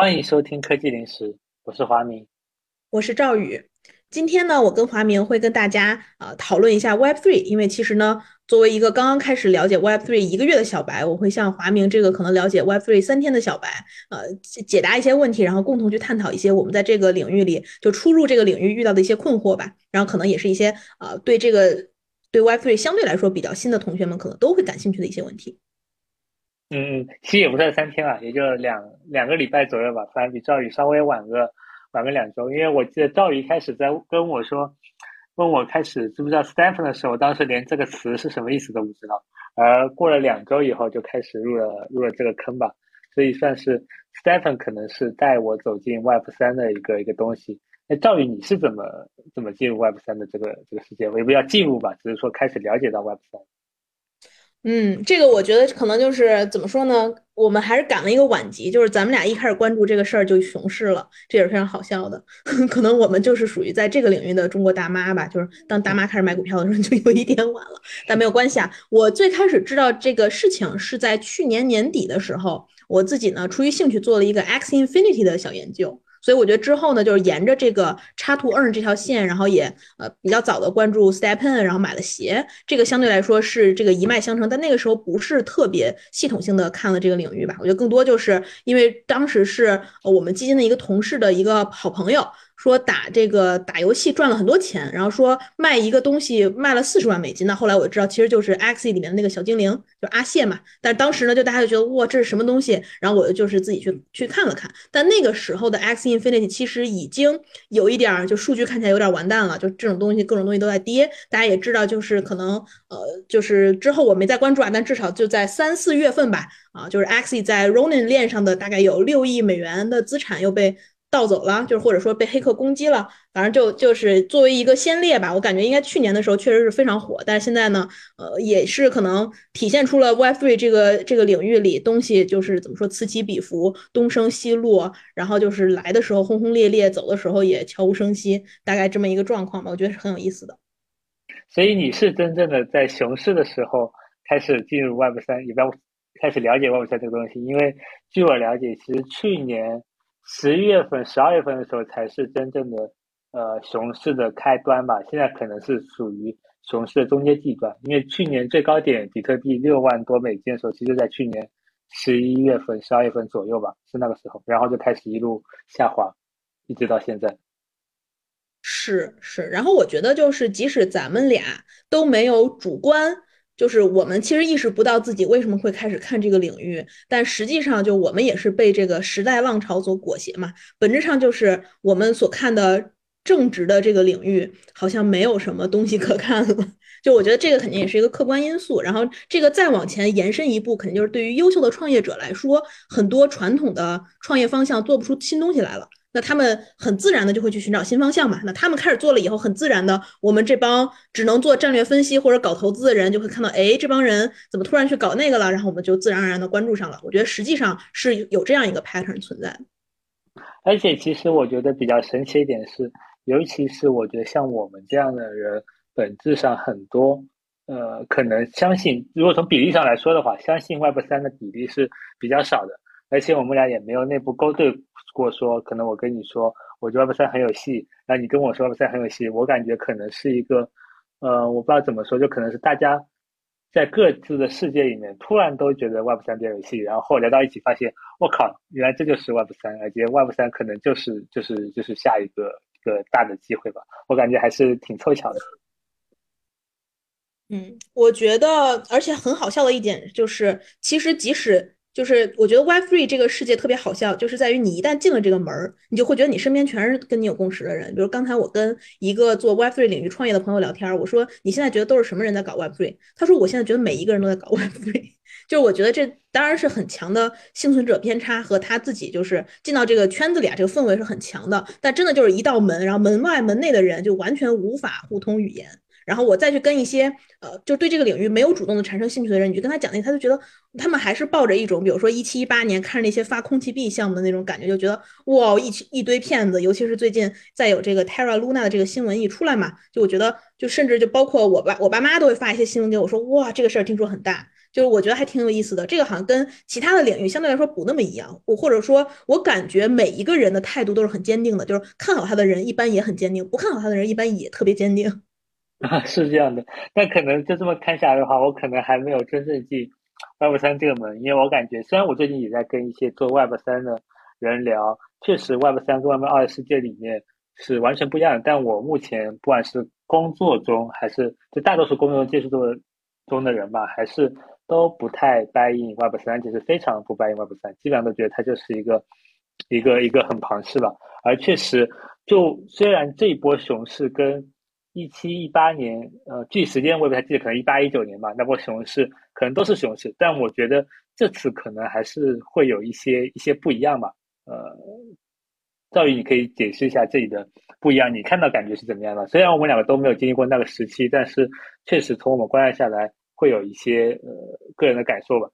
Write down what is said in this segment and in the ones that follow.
欢迎收听科技零食，我是华明，我是赵宇。今天呢，我跟华明会跟大家呃讨论一下 Web Three，因为其实呢，作为一个刚刚开始了解 Web Three 一个月的小白，我会向华明这个可能了解 Web Three 三天的小白，呃解答一些问题，然后共同去探讨一些我们在这个领域里就初入这个领域遇到的一些困惑吧。然后可能也是一些呃对这个对 Web Three 相对来说比较新的同学们可能都会感兴趣的一些问题。嗯嗯，其实也不算三天了，也就两两个礼拜左右吧，反正比赵宇稍微晚个晚个两周。因为我记得赵宇一开始在跟我说，问我开始知不知道 Stephen 的时候，当时连这个词是什么意思都不知道。而过了两周以后，就开始入了入了这个坑吧。所以算是 Stephen 可能是带我走进 Web 三的一个一个东西。那赵宇你是怎么怎么进入 Web 三的这个这个世界？我也不要进入吧，只是说开始了解到 Web 三。嗯，这个我觉得可能就是怎么说呢？我们还是赶了一个晚集，就是咱们俩一开始关注这个事儿就熊市了，这也是非常好笑的。可能我们就是属于在这个领域的中国大妈吧，就是当大妈开始买股票的时候就有一点晚了，但没有关系啊。我最开始知道这个事情是在去年年底的时候，我自己呢出于兴趣做了一个 X Infinity 的小研究。所以我觉得之后呢，就是沿着这个插图 earn 这条线，然后也呃比较早的关注 Stepen，然后买了鞋，这个相对来说是这个一脉相承，但那个时候不是特别系统性的看了这个领域吧，我觉得更多就是因为当时是我们基金的一个同事的一个好朋友。说打这个打游戏赚了很多钱，然后说卖一个东西卖了四十万美金。那后来我知道，其实就是 X 里面的那个小精灵，就阿谢嘛。但当时呢，就大家就觉得哇，这是什么东西？然后我就是自己去去看了看。但那个时候的 X Infinity 其实已经有一点儿，就数据看起来有点完蛋了。就这种东西，各种东西都在跌。大家也知道，就是可能呃，就是之后我没再关注啊，但至少就在三四月份吧，啊，就是 X 在 Ronin 链上的大概有六亿美元的资产又被。盗走了，就是或者说被黑客攻击了，反正就就是作为一个先烈吧，我感觉应该去年的时候确实是非常火，但是现在呢，呃，也是可能体现出了 Web3 这个这个领域里东西就是怎么说此起彼伏，东升西落，然后就是来的时候轰轰烈烈，走的时候也悄无声息，大概这么一个状况吧，我觉得是很有意思的。所以你是真正的在熊市的时候开始进入 Web3，也不要开始了解 Web3 这个东西，因为据我了解，其实去年。十一月份、十二月份的时候才是真正的呃熊市的开端吧，现在可能是属于熊市的中间地段。因为去年最高点比特币六万多美金的时候，其实在去年十一月份、十二月份左右吧，是那个时候，然后就开始一路下滑，一直到现在。是是，然后我觉得就是即使咱们俩都没有主观。就是我们其实意识不到自己为什么会开始看这个领域，但实际上就我们也是被这个时代浪潮所裹挟嘛。本质上就是我们所看的正直的这个领域好像没有什么东西可看了。就我觉得这个肯定也是一个客观因素。然后这个再往前延伸一步，肯定就是对于优秀的创业者来说，很多传统的创业方向做不出新东西来了。那他们很自然的就会去寻找新方向嘛。那他们开始做了以后，很自然的，我们这帮只能做战略分析或者搞投资的人就会看到，哎，这帮人怎么突然去搞那个了？然后我们就自然而然的关注上了。我觉得实际上是有这样一个 pattern 存在。而且其实我觉得比较神奇一点是，尤其是我觉得像我们这样的人，本质上很多，呃，可能相信，如果从比例上来说的话，相信 Web 三的比例是比较少的。而且我们俩也没有内部勾兑过，说可能我跟你说，我觉得 Web 三很有戏，然后你跟我说 Web 三很有戏，我感觉可能是一个，呃，我不知道怎么说，就可能是大家在各自的世界里面突然都觉得 Web 三比较有戏，然后聊到一起发现，我靠，原来这就是 Web 三，而且 Web 三可能就是就是就是下一个一个大的机会吧，我感觉还是挺凑巧的。嗯，我觉得，而且很好笑的一点就是，其实即使。就是我觉得 Web3 这个世界特别好笑，就是在于你一旦进了这个门儿，你就会觉得你身边全是跟你有共识的人。比如刚才我跟一个做 Web3 领域创业的朋友聊天，我说你现在觉得都是什么人在搞 Web3？他说我现在觉得每一个人都在搞 Web3。就是我觉得这当然是很强的幸存者偏差和他自己就是进到这个圈子里啊，这个氛围是很强的。但真的就是一道门，然后门外门内的人就完全无法互通语言。然后我再去跟一些呃，就对这个领域没有主动的产生兴趣的人，你就跟他讲那，他就觉得他们还是抱着一种，比如说一七一八年看那些发空气币项目的那种感觉，就觉得哇，一一堆骗子，尤其是最近再有这个 Terra Luna 的这个新闻一出来嘛，就我觉得就甚至就包括我爸我爸妈都会发一些新闻给我说，哇，这个事儿听说很大。就是我觉得还挺有意思的。这个好像跟其他的领域相对来说不那么一样，我或者说，我感觉每一个人的态度都是很坚定的，就是看好他的人一般也很坚定，不看好他的人一般也特别坚定。啊，是这样的。那可能就这么看下来的话，我可能还没有真正进 Web 三这个门，因为我感觉虽然我最近也在跟一些做 Web 三的人聊，确实 Web 三跟 Web 二的世界里面是完全不一样的。但我目前不管是工作中还是就大多数工作中接触的中的人吧，还是都不太 buy in Web 三，就是非常不 buy in Web 三，基本上都觉得它就是一个一个一个很庞氏吧。而确实，就虽然这一波熊市跟一七一八年，呃，具体时间我也不太记得，可能一八一九年吧，那波熊市可能都是熊市，但我觉得这次可能还是会有一些一些不一样吧。呃，赵宇，你可以解释一下这里的不一样，你看到感觉是怎么样的？虽然我们两个都没有经历过那个时期，但是确实从我们观察下来，会有一些呃个人的感受吧。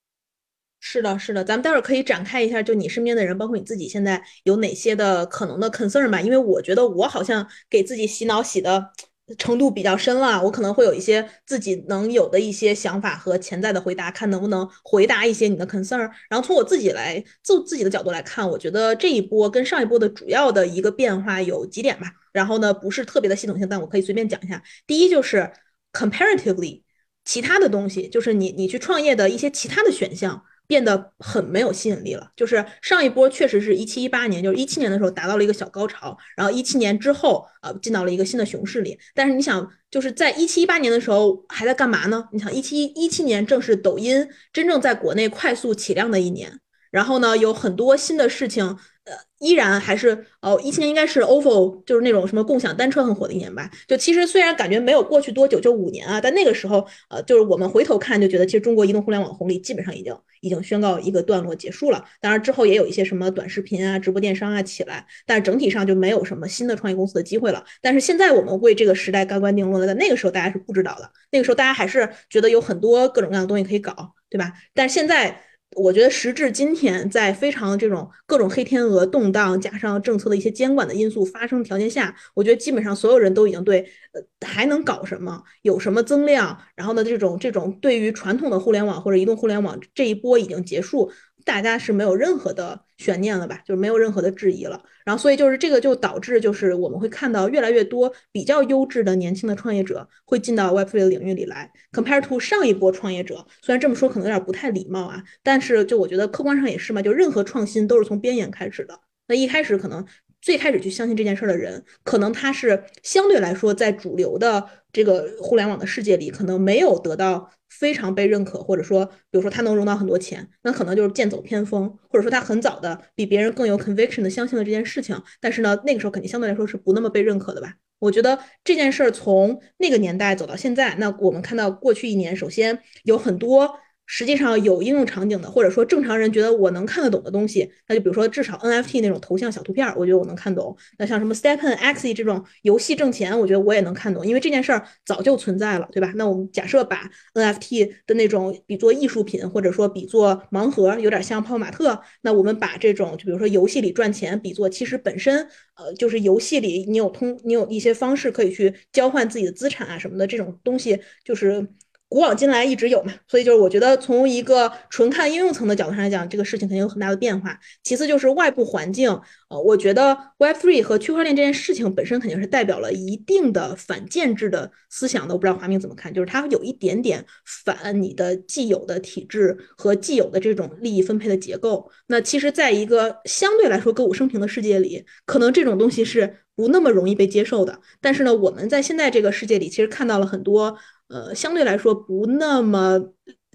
是的，是的，咱们待会儿可以展开一下，就你身边的人，包括你自己，现在有哪些的可能的 concern 吧？因为我觉得我好像给自己洗脑洗的。程度比较深了，我可能会有一些自己能有的一些想法和潜在的回答，看能不能回答一些你的 concern。然后从我自己来就自己的角度来看，我觉得这一波跟上一波的主要的一个变化有几点吧。然后呢，不是特别的系统性，但我可以随便讲一下。第一就是 comparatively，其他的东西就是你你去创业的一些其他的选项。变得很没有吸引力了。就是上一波确实是一七一八年，就是一七年的时候达到了一个小高潮，然后一七年之后呃进到了一个新的熊市里。但是你想，就是在一七一八年的时候还在干嘛呢？你想一七一七年正是抖音真正在国内快速起量的一年，然后呢有很多新的事情。呃，依然还是哦，一七年应该是 OFO，就是那种什么共享单车很火的一年吧。就其实虽然感觉没有过去多久，就五年啊，但那个时候，呃，就是我们回头看就觉得，其实中国移动互联网红利基本上已经已经宣告一个段落结束了。当然之后也有一些什么短视频啊、直播电商啊起来，但整体上就没有什么新的创业公司的机会了。但是现在我们为这个时代盖棺定论了，在那个时候大家是不知道的，那个时候大家还是觉得有很多各种各样的东西可以搞，对吧？但现在。我觉得时至今天，在非常这种各种黑天鹅动荡，加上政策的一些监管的因素发生条件下，我觉得基本上所有人都已经对呃还能搞什么，有什么增量，然后呢这种这种对于传统的互联网或者移动互联网这一波已经结束。大家是没有任何的悬念了吧？就是没有任何的质疑了。然后，所以就是这个就导致，就是我们会看到越来越多比较优质的年轻的创业者会进到 Web3 的领域里来。Compare to 上一波创业者，虽然这么说可能有点不太礼貌啊，但是就我觉得客观上也是嘛。就任何创新都是从边缘开始的。那一开始可能。最开始去相信这件事儿的人，可能他是相对来说在主流的这个互联网的世界里，可能没有得到非常被认可，或者说，比如说他能融到很多钱，那可能就是剑走偏锋，或者说他很早的比别人更有 conviction 的相信了这件事情。但是呢，那个时候肯定相对来说是不那么被认可的吧？我觉得这件事儿从那个年代走到现在，那我们看到过去一年，首先有很多。实际上有应用场景的，或者说正常人觉得我能看得懂的东西，那就比如说至少 NFT 那种头像小图片，我觉得我能看懂。那像什么 Stephen X 这种游戏挣钱，我觉得我也能看懂，因为这件事儿早就存在了，对吧？那我们假设把 NFT 的那种比作艺术品，或者说比作盲盒，有点像泡泡玛特。那我们把这种就比如说游戏里赚钱比作其实本身，呃，就是游戏里你有通你有一些方式可以去交换自己的资产啊什么的这种东西，就是。古往今来一直有嘛，所以就是我觉得从一个纯看应用层的角度上来讲，这个事情肯定有很大的变化。其次就是外部环境，呃，我觉得 Web3 和区块链这件事情本身肯定是代表了一定的反建制的思想的。我不知道华明怎么看，就是它有一点点反你的既有的体制和既有的这种利益分配的结构。那其实，在一个相对来说歌舞升平的世界里，可能这种东西是不那么容易被接受的。但是呢，我们在现在这个世界里，其实看到了很多。呃，相对来说不那么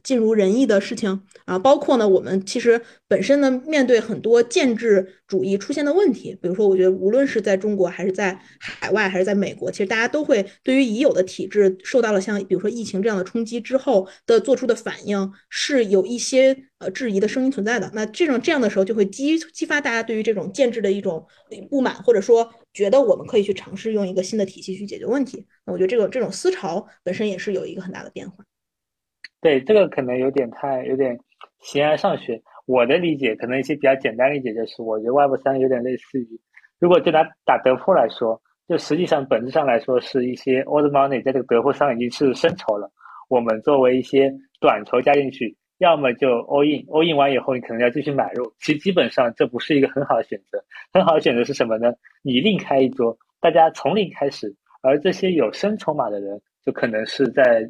尽如人意的事情啊，包括呢，我们其实本身呢，面对很多建制主义出现的问题，比如说，我觉得无论是在中国还是在海外还是在美国，其实大家都会对于已有的体制受到了像比如说疫情这样的冲击之后的做出的反应，是有一些呃质疑的声音存在的。那这种这样的时候，就会激激发大家对于这种建制的一种不满，或者说。觉得我们可以去尝试用一个新的体系去解决问题，那我觉得这个这种思潮本身也是有一个很大的变化。对，这个可能有点太有点形而上学。我的理解可能一些比较简单理解就是，我觉得 Web 三有点类似于，如果就拿打德扑来说，就实际上本质上来说是一些 old money 在这个德扑上已经是深筹了。我们作为一些短筹加进去，要么就 all in，all in 完以后你可能要继续买入。其实基本上这不是一个很好的选择。很好的选择是什么呢？你另开一桌，大家从零开始，而这些有深筹码的人，就可能是在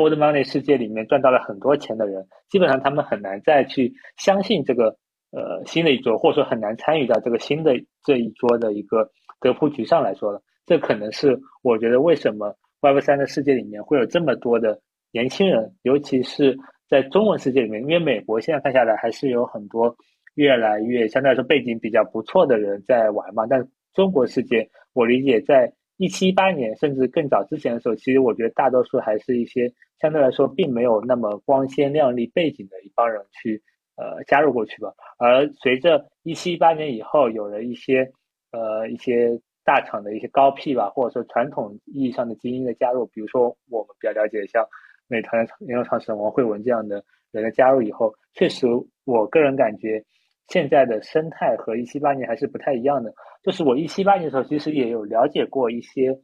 old money 世界里面赚到了很多钱的人，基本上他们很难再去相信这个呃新的一桌，或者说很难参与到这个新的这一桌的一个得铺局上来说了。这可能是我觉得为什么 Web 三的世界里面会有这么多的年轻人，尤其是在中文世界里面，因为美国现在看下来还是有很多越来越相对来说背景比较不错的人在玩嘛。但中国世界，我理解在一七一八年甚至更早之前的时候，其实我觉得大多数还是一些相对来说并没有那么光鲜亮丽背景的一帮人去呃加入过去吧。而随着一七一八年以后，有了一些呃一些。大厂的一些高 P 吧，或者说传统意义上的精英的加入，比如说我们比较了解像美团的联合创始人王慧文这样的人的加入以后，确实我个人感觉现在的生态和一七八年还是不太一样的。就是我一七八年的时候，其实也有了解过一些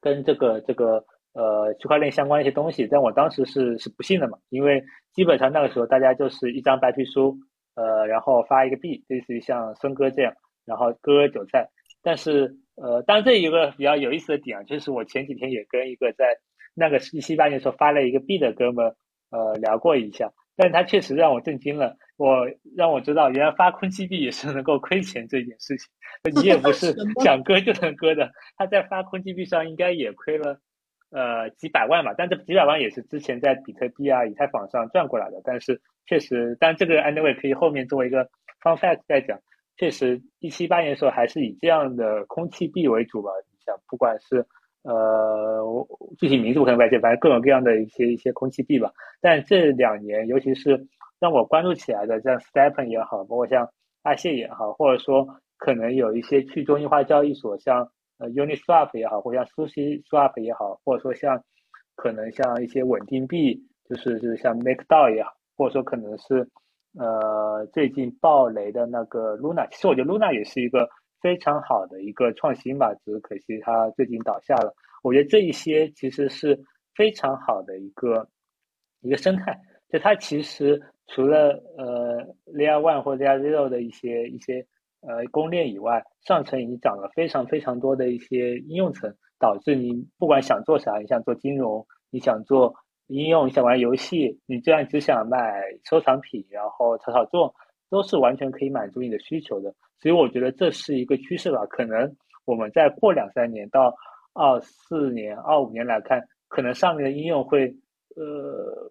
跟这个这个呃区块链相关的一些东西，但我当时是是不信的嘛，因为基本上那个时候大家就是一张白皮书，呃，然后发一个币，类似于像孙哥这样，然后割韭菜。但是，呃，当然这一个比较有意思的点啊，就是我前几天也跟一个在那个一七八年时候发了一个币的哥们，呃，聊过一下，但是他确实让我震惊了，我让我知道原来发空气币也是能够亏钱这件事情，你也不是想割就能割的，他在发空气币上应该也亏了，呃，几百万吧，但这几百万也是之前在比特币啊、以太坊上赚过来的，但是确实，但这个 anyway 可以后面作为一个 fun fact 再讲。确实，一七八年的时候还是以这样的空气币为主吧。你想，不管是呃具体名字我可能不记，反正各种各样的一些一些空气币吧。但这两年，尤其是让我关注起来的，像 Stepen 也好，包括像阿谢也好，或者说可能有一些去中心化交易所，像呃 Uniswap 也好，或者像 SushiSwap 也好，或者说像可能像一些稳定币，就是就是像 MakerDAO 也好，或者说可能是。呃，最近爆雷的那个 Luna，其实我觉得 Luna 也是一个非常好的一个创新吧，只是可惜它最近倒下了。我觉得这一些其实是非常好的一个一个生态，就它其实除了呃 Layer One 或 Layer Zero 的一些一些呃公链以外，上层已经涨了非常非常多的一些应用层，导致你不管想做啥，你想做金融，你想做。应用你想玩游戏，你这样只想买收藏品，然后炒炒作，都是完全可以满足你的需求的。所以我觉得这是一个趋势吧。可能我们再过两三年到二四年、二五年来看，可能上面的应用会呃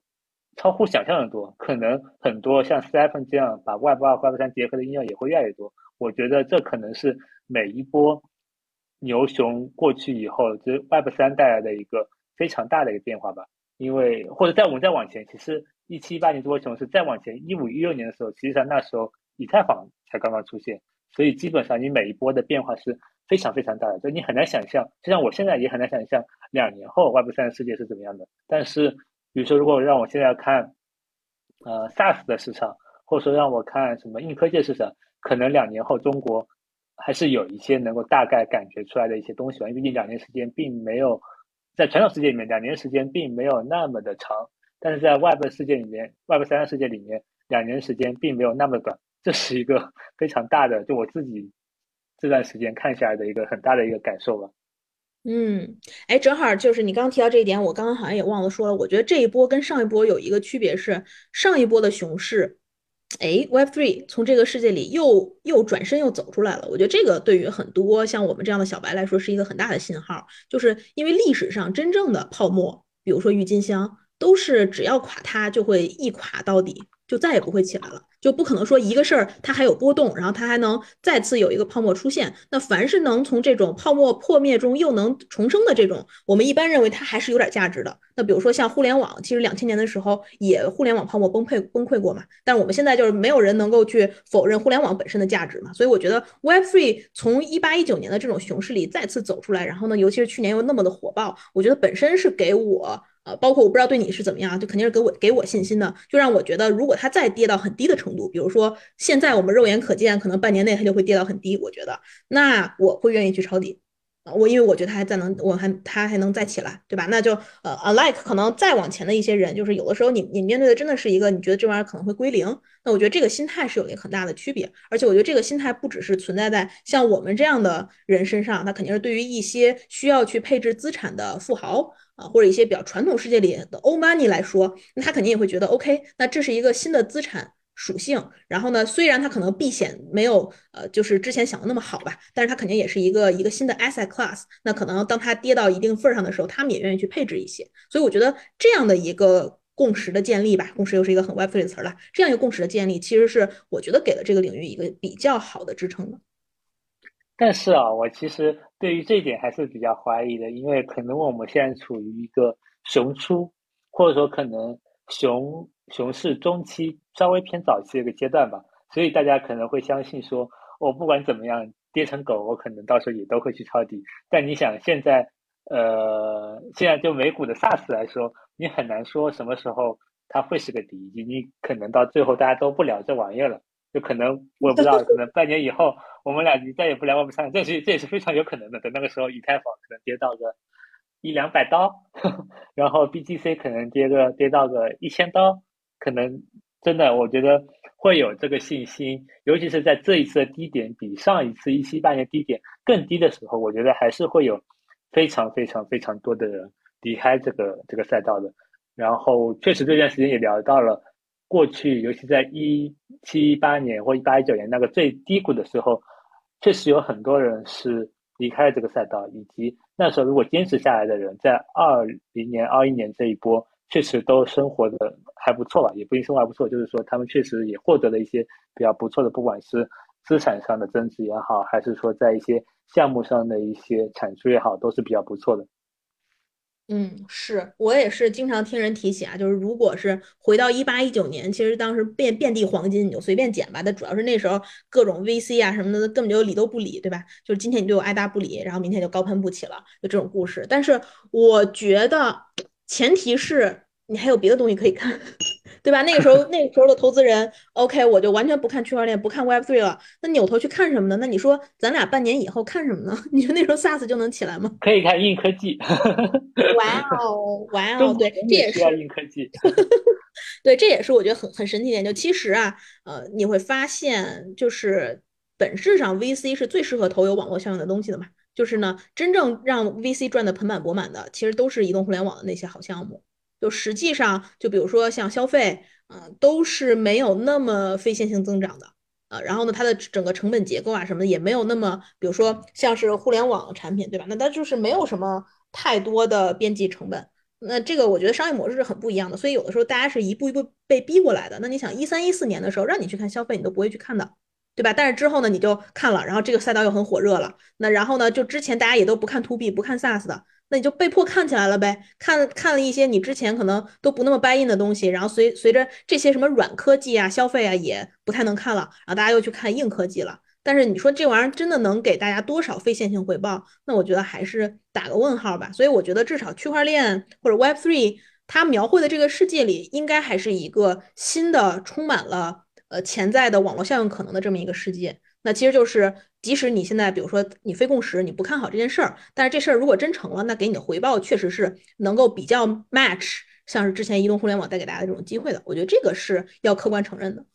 超乎想象的多。可能很多像 Stephen 这样把 Web 二、Web 三结合的应用也会越来越多。我觉得这可能是每一波牛熊过去以后，这 Web 三带来的一个非常大的一个变化吧。因为或者在我们再往前，其实一七一八年这波熊市再往前一五一六年的时候，实际上那时候以太坊才刚刚出现，所以基本上你每一波的变化是非常非常大的，就你很难想象，就像我现在也很难想象两年后 Web 三的世界是怎么样的。但是比如说，如果让我现在要看，呃 SaaS 的市场，或者说让我看什么硬科技市场，可能两年后中国还是有一些能够大概感觉出来的一些东西吧，因为毕竟两年时间并没有。在传统世界里面，两年时间并没有那么的长，但是在 Web 世界里面，Web 三的世界里面，两年时间并没有那么短，这是一个 非常大的，就我自己这段时间看下来的一个很大的一个感受吧。嗯，哎，正好就是你刚刚提到这一点，我刚刚好像也忘了说了。我觉得这一波跟上一波有一个区别是，上一波的熊市。哎，Web three 从这个世界里又又转身又走出来了。我觉得这个对于很多像我们这样的小白来说是一个很大的信号，就是因为历史上真正的泡沫，比如说郁金香，都是只要垮它就会一垮到底。就再也不会起来了，就不可能说一个事儿它还有波动，然后它还能再次有一个泡沫出现。那凡是能从这种泡沫破灭中又能重生的这种，我们一般认为它还是有点价值的。那比如说像互联网，其实两千年的时候也互联网泡沫崩溃崩溃过嘛，但是我们现在就是没有人能够去否认互联网本身的价值嘛。所以我觉得 Web3 从一八一九年的这种熊市里再次走出来，然后呢，尤其是去年又那么的火爆，我觉得本身是给我。呃，包括我不知道对你是怎么样，就肯定是给我给我信心的，就让我觉得，如果它再跌到很低的程度，比如说现在我们肉眼可见，可能半年内它就会跌到很低，我觉得那我会愿意去抄底啊。我因为我觉得它还在能，我还它还能再起来，对吧？那就呃，unlike 可能再往前的一些人，就是有的时候你你面对的真的是一个你觉得这玩意儿可能会归零，那我觉得这个心态是有一个很大的区别。而且我觉得这个心态不只是存在在像我们这样的人身上，那肯定是对于一些需要去配置资产的富豪或者一些比较传统世界里的 old money 来说，那他肯定也会觉得 OK，那这是一个新的资产。属性，然后呢，虽然它可能避险没有呃，就是之前想的那么好吧，但是它肯定也是一个一个新的 asset class。那可能当它跌到一定份儿上的时候，他们也愿意去配置一些。所以我觉得这样的一个共识的建立吧，共识又是一个很 web3 的词儿了。这样一个共识的建立，其实是我觉得给了这个领域一个比较好的支撑的。但是啊，我其实对于这一点还是比较怀疑的，因为可能我们现在处于一个熊出，或者说可能熊。熊市中期稍微偏早期的一个阶段吧，所以大家可能会相信说，我不管怎么样跌成狗，我可能到时候也都会去抄底。但你想现在，呃，现在就美股的 SaaS 来说，你很难说什么时候它会是个底，以及你可能到最后大家都不聊这玩意儿了，就可能我不知道，可能半年以后我们俩你再也不聊我们三个，这是这也是非常有可能的。等那个时候以太坊可能跌到个一两百刀，然后 BTC 可能跌个跌到个一千刀。可能真的，我觉得会有这个信心，尤其是在这一次的低点比上一次一七半年低点更低的时候，我觉得还是会有非常非常非常多的人离开这个这个赛道的。然后，确实这段时间也聊到了过去，尤其在一七一八年或一八一九年那个最低谷的时候，确实有很多人是离开了这个赛道，以及那时候如果坚持下来的人，在二零年、二一年这一波。确实都生活的还不错吧，也不一定生活还不错，就是说他们确实也获得了一些比较不错的，不管是资产上的增值也好，还是说在一些项目上的一些产出也好，都是比较不错的。嗯，是我也是经常听人提起啊，就是如果是回到一八一九年，其实当时遍遍地黄金，你就随便捡吧。但主要是那时候各种 VC 啊什么的根本就理都不理，对吧？就是今天你对我爱答不理，然后明天就高攀不起了，就这种故事。但是我觉得。前提是你还有别的东西可以看，对吧？那个时候，那个时候的投资人，OK，我就完全不看区块链，不看 Web3 了。那扭头去看什么呢？那你说咱俩半年以后看什么呢？你说那时候 SaaS 就能起来吗？可以看硬科技。哇哦，哇哦，对，这也是硬科技。对，这也是我觉得很很神奇点。就其实啊，呃，你会发现，就是本质上 VC 是最适合投有网络效应的东西的嘛。就是呢，真正让 VC 赚的盆满钵满的，其实都是移动互联网的那些好项目。就实际上，就比如说像消费，嗯，都是没有那么非线性增长的，呃，然后呢，它的整个成本结构啊什么的也没有那么，比如说像是互联网产品，对吧？那它就是没有什么太多的边际成本。那这个我觉得商业模式是很不一样的。所以有的时候大家是一步一步被逼过来的。那你想一三一四年的时候，让你去看消费，你都不会去看的。对吧？但是之后呢，你就看了，然后这个赛道又很火热了。那然后呢，就之前大家也都不看 to B，不看 SaaS 的，那你就被迫看起来了呗。看看了一些你之前可能都不那么 buy in 的东西，然后随随着这些什么软科技啊、消费啊也不太能看了，然后大家又去看硬科技了。但是你说这玩意儿真的能给大家多少非线性回报？那我觉得还是打个问号吧。所以我觉得至少区块链或者 Web3 它描绘的这个世界里，应该还是一个新的，充满了。呃，潜在的网络效应可能的这么一个世界，那其实就是，即使你现在比如说你非共识，你不看好这件事儿，但是这事儿如果真成了，那给你的回报确实是能够比较 match，像是之前移动互联网带给大家的这种机会的，我觉得这个是要客观承认的。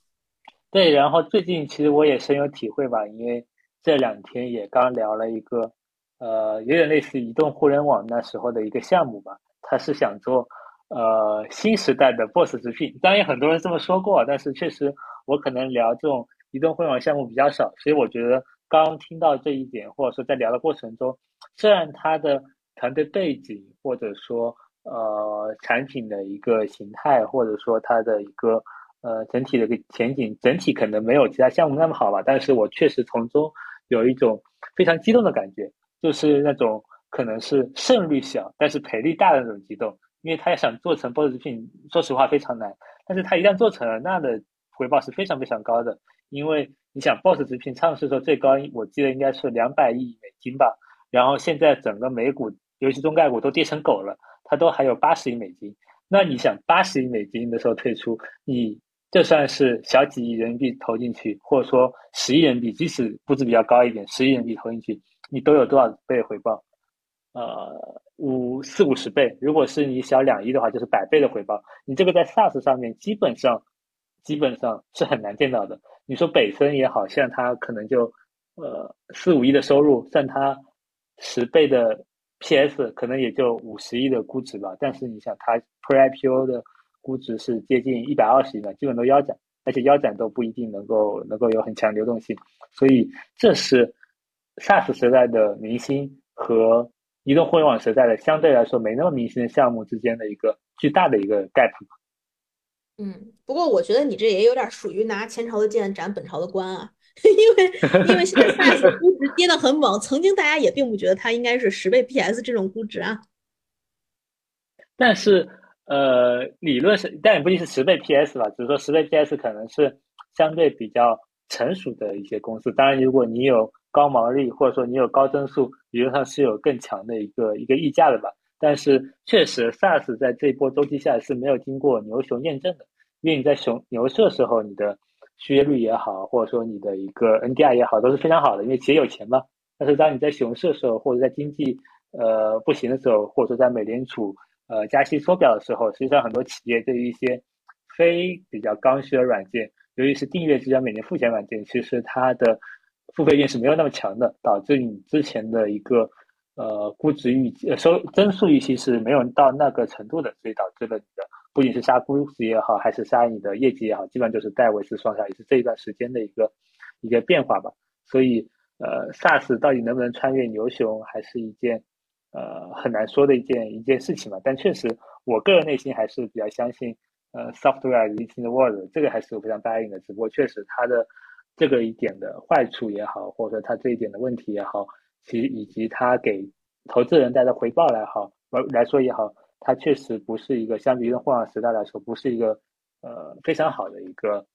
对，然后最近其实我也深有体会吧，因为这两天也刚聊了一个，呃，有点类似移动互联网那时候的一个项目吧，他是想做呃新时代的 boss 直聘，当然有很多人这么说过，但是确实。我可能聊这种移动互联网项目比较少，所以我觉得刚听到这一点，或者说在聊的过程中，虽然他的团队背景或者说呃产品的一个形态，或者说它的一个呃整体的一个前景，整体可能没有其他项目那么好吧，但是我确实从中有一种非常激动的感觉，就是那种可能是胜率小，但是赔率大的那种激动，因为他要想做成 BOSS 直聘，说实话非常难，但是他一旦做成了，那的。回报是非常非常高的，因为你想，BOSS 直聘上市的时候最高，我记得应该是两百亿美金吧。然后现在整个美股，尤其中概股都跌成狗了，它都还有八十亿美金。那你想，八十亿美金的时候退出，你就算是小几亿人民币投进去，或者说十亿人民币，即使估值比较高一点，十亿人民币投进去，你都有多少倍回报？呃，五四五十倍。如果是你小两亿的话，就是百倍的回报。你这个在 SaaS 上面基本上基本上是很难见到的。你说北森也好像他可能就呃四五亿的收入，算他十倍的 PS，可能也就五十亿的估值吧。但是你想，它 Pre IPO 的估值是接近一百二十亿的，基本都腰斩。而且腰斩都不一定能够能够有很强流动性，所以这是 SaaS 时代的明星和移动互联网时代的相对来说没那么明星的项目之间的一个巨大的一个 gap。嗯，不过我觉得你这也有点属于拿前朝的剑斩本朝的官啊，因为因为现在 SaaS 估值跌得很猛，曾经大家也并不觉得它应该是十倍 PS 这种估值啊。但是。呃，理论是，但也不一定是十倍 PS 吧，只是说十倍 PS 可能是相对比较成熟的一些公司。当然，如果你有高毛利，或者说你有高增速，理论上是有更强的一个一个溢价的吧。但是确实，SaaS 在这一波周期下是没有经过牛熊验证的，因为你在熊牛市的时候，你的续约率也好，或者说你的一个 NDR 也好，都是非常好的，因为企业有钱嘛。但是当你在熊市的时候，或者在经济呃不行的时候，或者说在美联储。呃，加息缩表的时候，实际上很多企业对于一些非比较刚需的软件，尤其是订阅制、要每年付钱软件，其实它的付费意识没有那么强的，导致你之前的一个呃估值预期、收增速预期是没有到那个程度的，所以导致了你的不仅是杀估值也好，还是杀你的业绩也好，基本上就是戴维斯双杀，也是这一段时间的一个一个变化吧。所以呃，SaaS 到底能不能穿越牛熊，还是一件。呃，很难说的一件一件事情嘛，但确实，我个人内心还是比较相信，呃，software is in the world，这个还是我非常答应的。只不过确实它的这个一点的坏处也好，或者说它这一点的问题也好，其实以及它给投资人带来的回报来好来来说也好，它确实不是一个相比于互联网时代来说，不是一个呃非常好的一个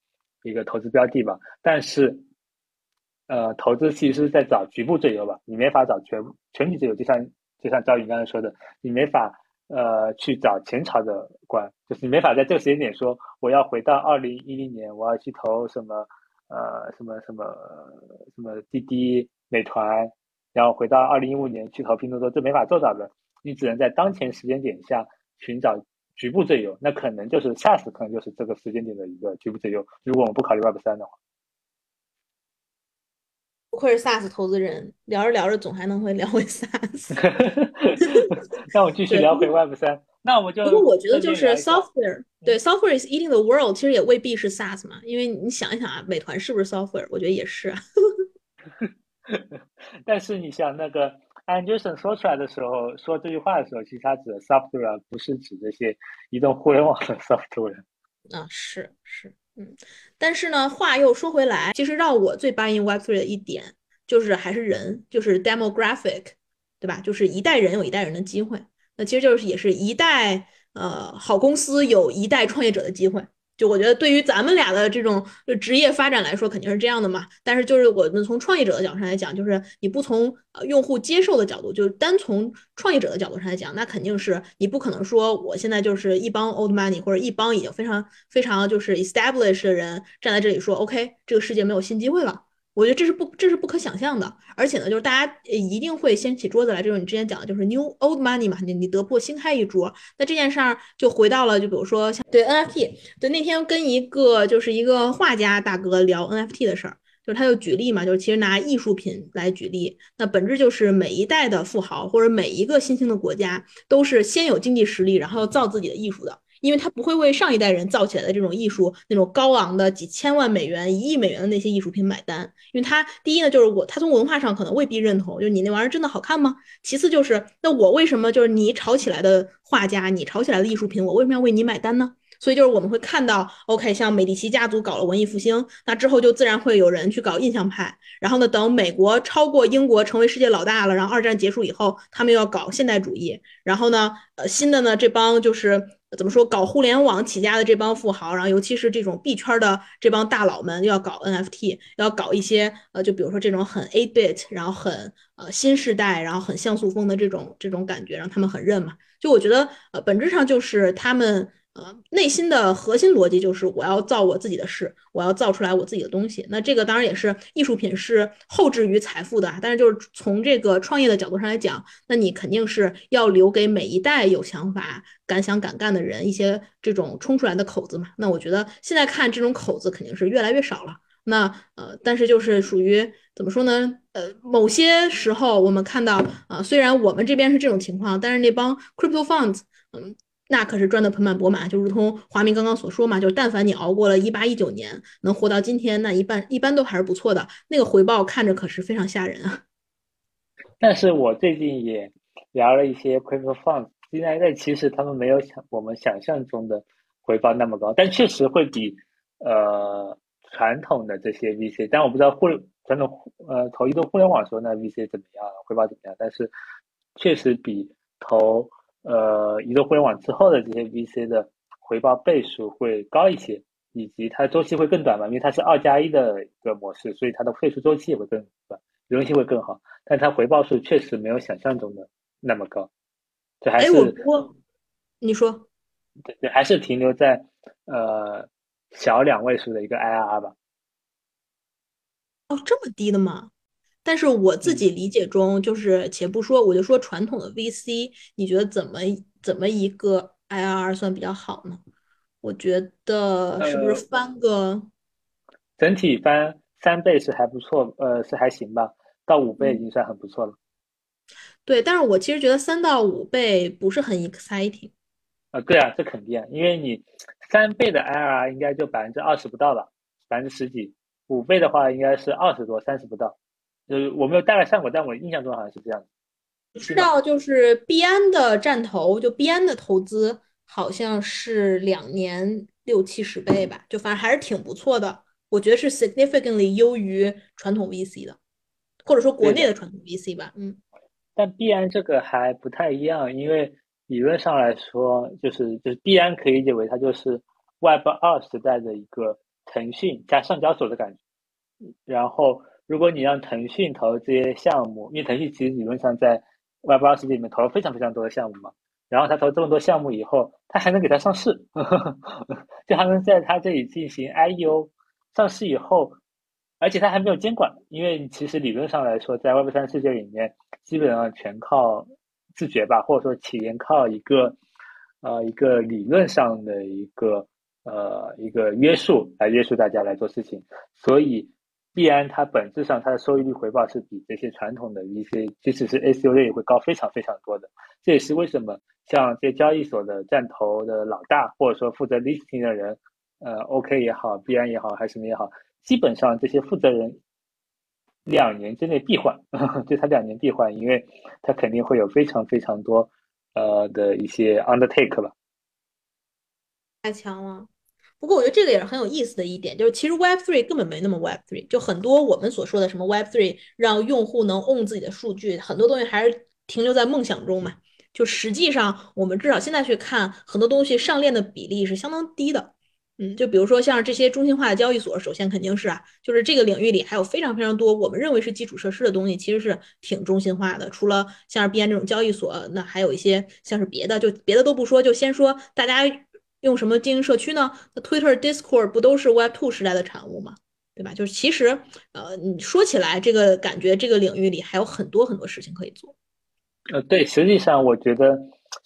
一个投资标的吧。但是，呃，投资其实是在找局部最优吧，你没法找全全体最优，就像。就像赵云刚才说的，你没法呃去找前朝的官，就是你没法在这个时间点说我要回到二零一零年，我要去投什么呃什么什么什么滴滴、美团，然后回到二零一五年去投拼多多，这没法做到的。你只能在当前时间点下寻找局部最优，那可能就是 SaaS，可能就是这个时间点的一个局部最优。如果我们不考虑 Web 三的话。不愧是 SaaS 投资人，聊着聊着总还能会聊回 SaaS。那我继续聊回 Web 三。那我就不过我觉得就是 software，对 software is eating the world，其实也未必是 SaaS 嘛，因为你想一想啊，美团是不是 software？我觉得也是。但是你想那个 Anderson 说出来的时候，说这句话的时候，其实他指的 software 不是指这些移动互联网的 software。啊，是是。嗯，但是呢，话又说回来，其实让我最 buying Web3 的一点，就是还是人，就是 demographic，对吧？就是一代人有一代人的机会，那其实就是也是一代呃好公司有一代创业者的机会。就我觉得，对于咱们俩的这种职业发展来说，肯定是这样的嘛。但是，就是我们从创业者的角度上来讲，就是你不从呃用户接受的角度，就是单从创业者的角度上来讲，那肯定是你不可能说我现在就是一帮 old money 或者一帮已经非常非常就是 established 的人站在这里说，OK，这个世界没有新机会了。我觉得这是不，这是不可想象的，而且呢，就是大家一定会掀起桌子来，就是你之前讲的，就是 new old money 嘛，你你得破新开一桌，那这件事儿就回到了，就比如说像对 NFT，对那天跟一个就是一个画家大哥聊 NFT 的事儿，就是他就举例嘛，就是其实拿艺术品来举例，那本质就是每一代的富豪或者每一个新兴的国家都是先有经济实力，然后造自己的艺术的。因为他不会为上一代人造起来的这种艺术，那种高昂的几千万美元、一亿美元的那些艺术品买单，因为他第一呢，就是我他从文化上可能未必认同，就是你那玩意儿真的好看吗？其次就是，那我为什么就是你炒起来的画家，你炒起来的艺术品，我为什么要为你买单呢？所以就是我们会看到，OK，像美第奇家族搞了文艺复兴，那之后就自然会有人去搞印象派，然后呢，等美国超过英国成为世界老大了，然后二战结束以后，他们又要搞现代主义，然后呢，呃，新的呢这帮就是怎么说搞互联网起家的这帮富豪，然后尤其是这种币圈的这帮大佬们，要搞 NFT，要搞一些呃，就比如说这种很 A bit，然后很呃新时代，然后很像素风的这种这种感觉，让他们很认嘛。就我觉得，呃，本质上就是他们。呃，内心的核心逻辑就是我要造我自己的事，我要造出来我自己的东西。那这个当然也是艺术品是后置于财富的，但是就是从这个创业的角度上来讲，那你肯定是要留给每一代有想法、敢想敢干的人一些这种冲出来的口子嘛。那我觉得现在看这种口子肯定是越来越少了。那呃，但是就是属于怎么说呢？呃，某些时候我们看到啊，虽然我们这边是这种情况，但是那帮 crypto funds，嗯。那可是赚得盆满钵满，就如同华明刚刚所说嘛，就但凡你熬过了一八一九年，能活到今天，那一般一般都还是不错的。那个回报看着可是非常吓人啊。但是我最近也聊了一些 crypto funds，现在那其实他们没有想我们想象中的回报那么高，但确实会比呃传统的这些 VC，但我不知道互传统呃投移动互联网时候那 VC 怎么样，回报怎么样，但是确实比投。呃，移动互联网之后的这些 VC 的回报倍数会高一些，以及它周期会更短嘛，因为它是二加一的一个模式，所以它的退出周期也会更短，流动性会更好。但它回报数确实没有想象中的那么高，这还是我你说，对对，还是停留在呃小两位数的一个 IRR 吧。哦，这么低的吗？但是我自己理解中，就是且不说，我就说传统的 VC，你觉得怎么怎么一个 IRR 算比较好呢？我觉得是不是翻个整体翻三倍是还不错，呃，是还行吧，到五倍已经算很不错了。对，但是我其实觉得三到五倍不是很 exciting。啊，对啊，这肯定，因为你三倍的 IRR 应该就百分之二十不到吧，百分之十几，五倍的话应该是二十多，三十不到。就是我没有大概算过，但我印象中好像是这样知道就是币安的战投，就币安的投资好像是两年六七十倍吧，就反正还是挺不错的。我觉得是 significantly 优于传统 VC 的，或者说国内的传统 VC 吧。嗯。但币安这个还不太一样，因为理论上来说，就是就是币安可以理解为它就是 Web 二时代的一个腾讯加上交所的感觉，然后。如果你让腾讯投这些项目，因为腾讯其实理论上在 Web 二世界里面投了非常非常多的项目嘛，然后他投这么多项目以后，他还能给它上市，就还能在他这里进行 IEO 上市以后，而且他还没有监管，因为其实理论上来说，在 Web 三世界里面，基本上全靠自觉吧，或者说企业靠一个呃一个理论上的一个呃一个约束来约束大家来做事情，所以。币安它本质上它的收益率回报是比这些传统的 VC，即使是 ACU 类也会高非常非常多的。这也是为什么像这些交易所的站头的老大，或者说负责 listing 的人，呃，OK 也好，币安也好，还是什么也好，基本上这些负责人两年之内必换，就他两年必换，因为他肯定会有非常非常多呃的一些 undertake 吧。太强了。不过我觉得这个也是很有意思的一点，就是其实 Web Three 根本没那么 Web Three，就很多我们所说的什么 Web Three 让用户能 own 自己的数据，很多东西还是停留在梦想中嘛。就实际上我们至少现在去看，很多东西上链的比例是相当低的。嗯，就比如说像这些中心化的交易所，首先肯定是啊，就是这个领域里还有非常非常多我们认为是基础设施的东西，其实是挺中心化的。除了像是币安这种交易所，那还有一些像是别的，就别的都不说，就先说大家。用什么经营社区呢？那 Twitter、Discord 不都是 Web Two 时代的产物吗？对吧？就是其实，呃，你说起来，这个感觉这个领域里还有很多很多事情可以做。呃，对，实际上我觉得，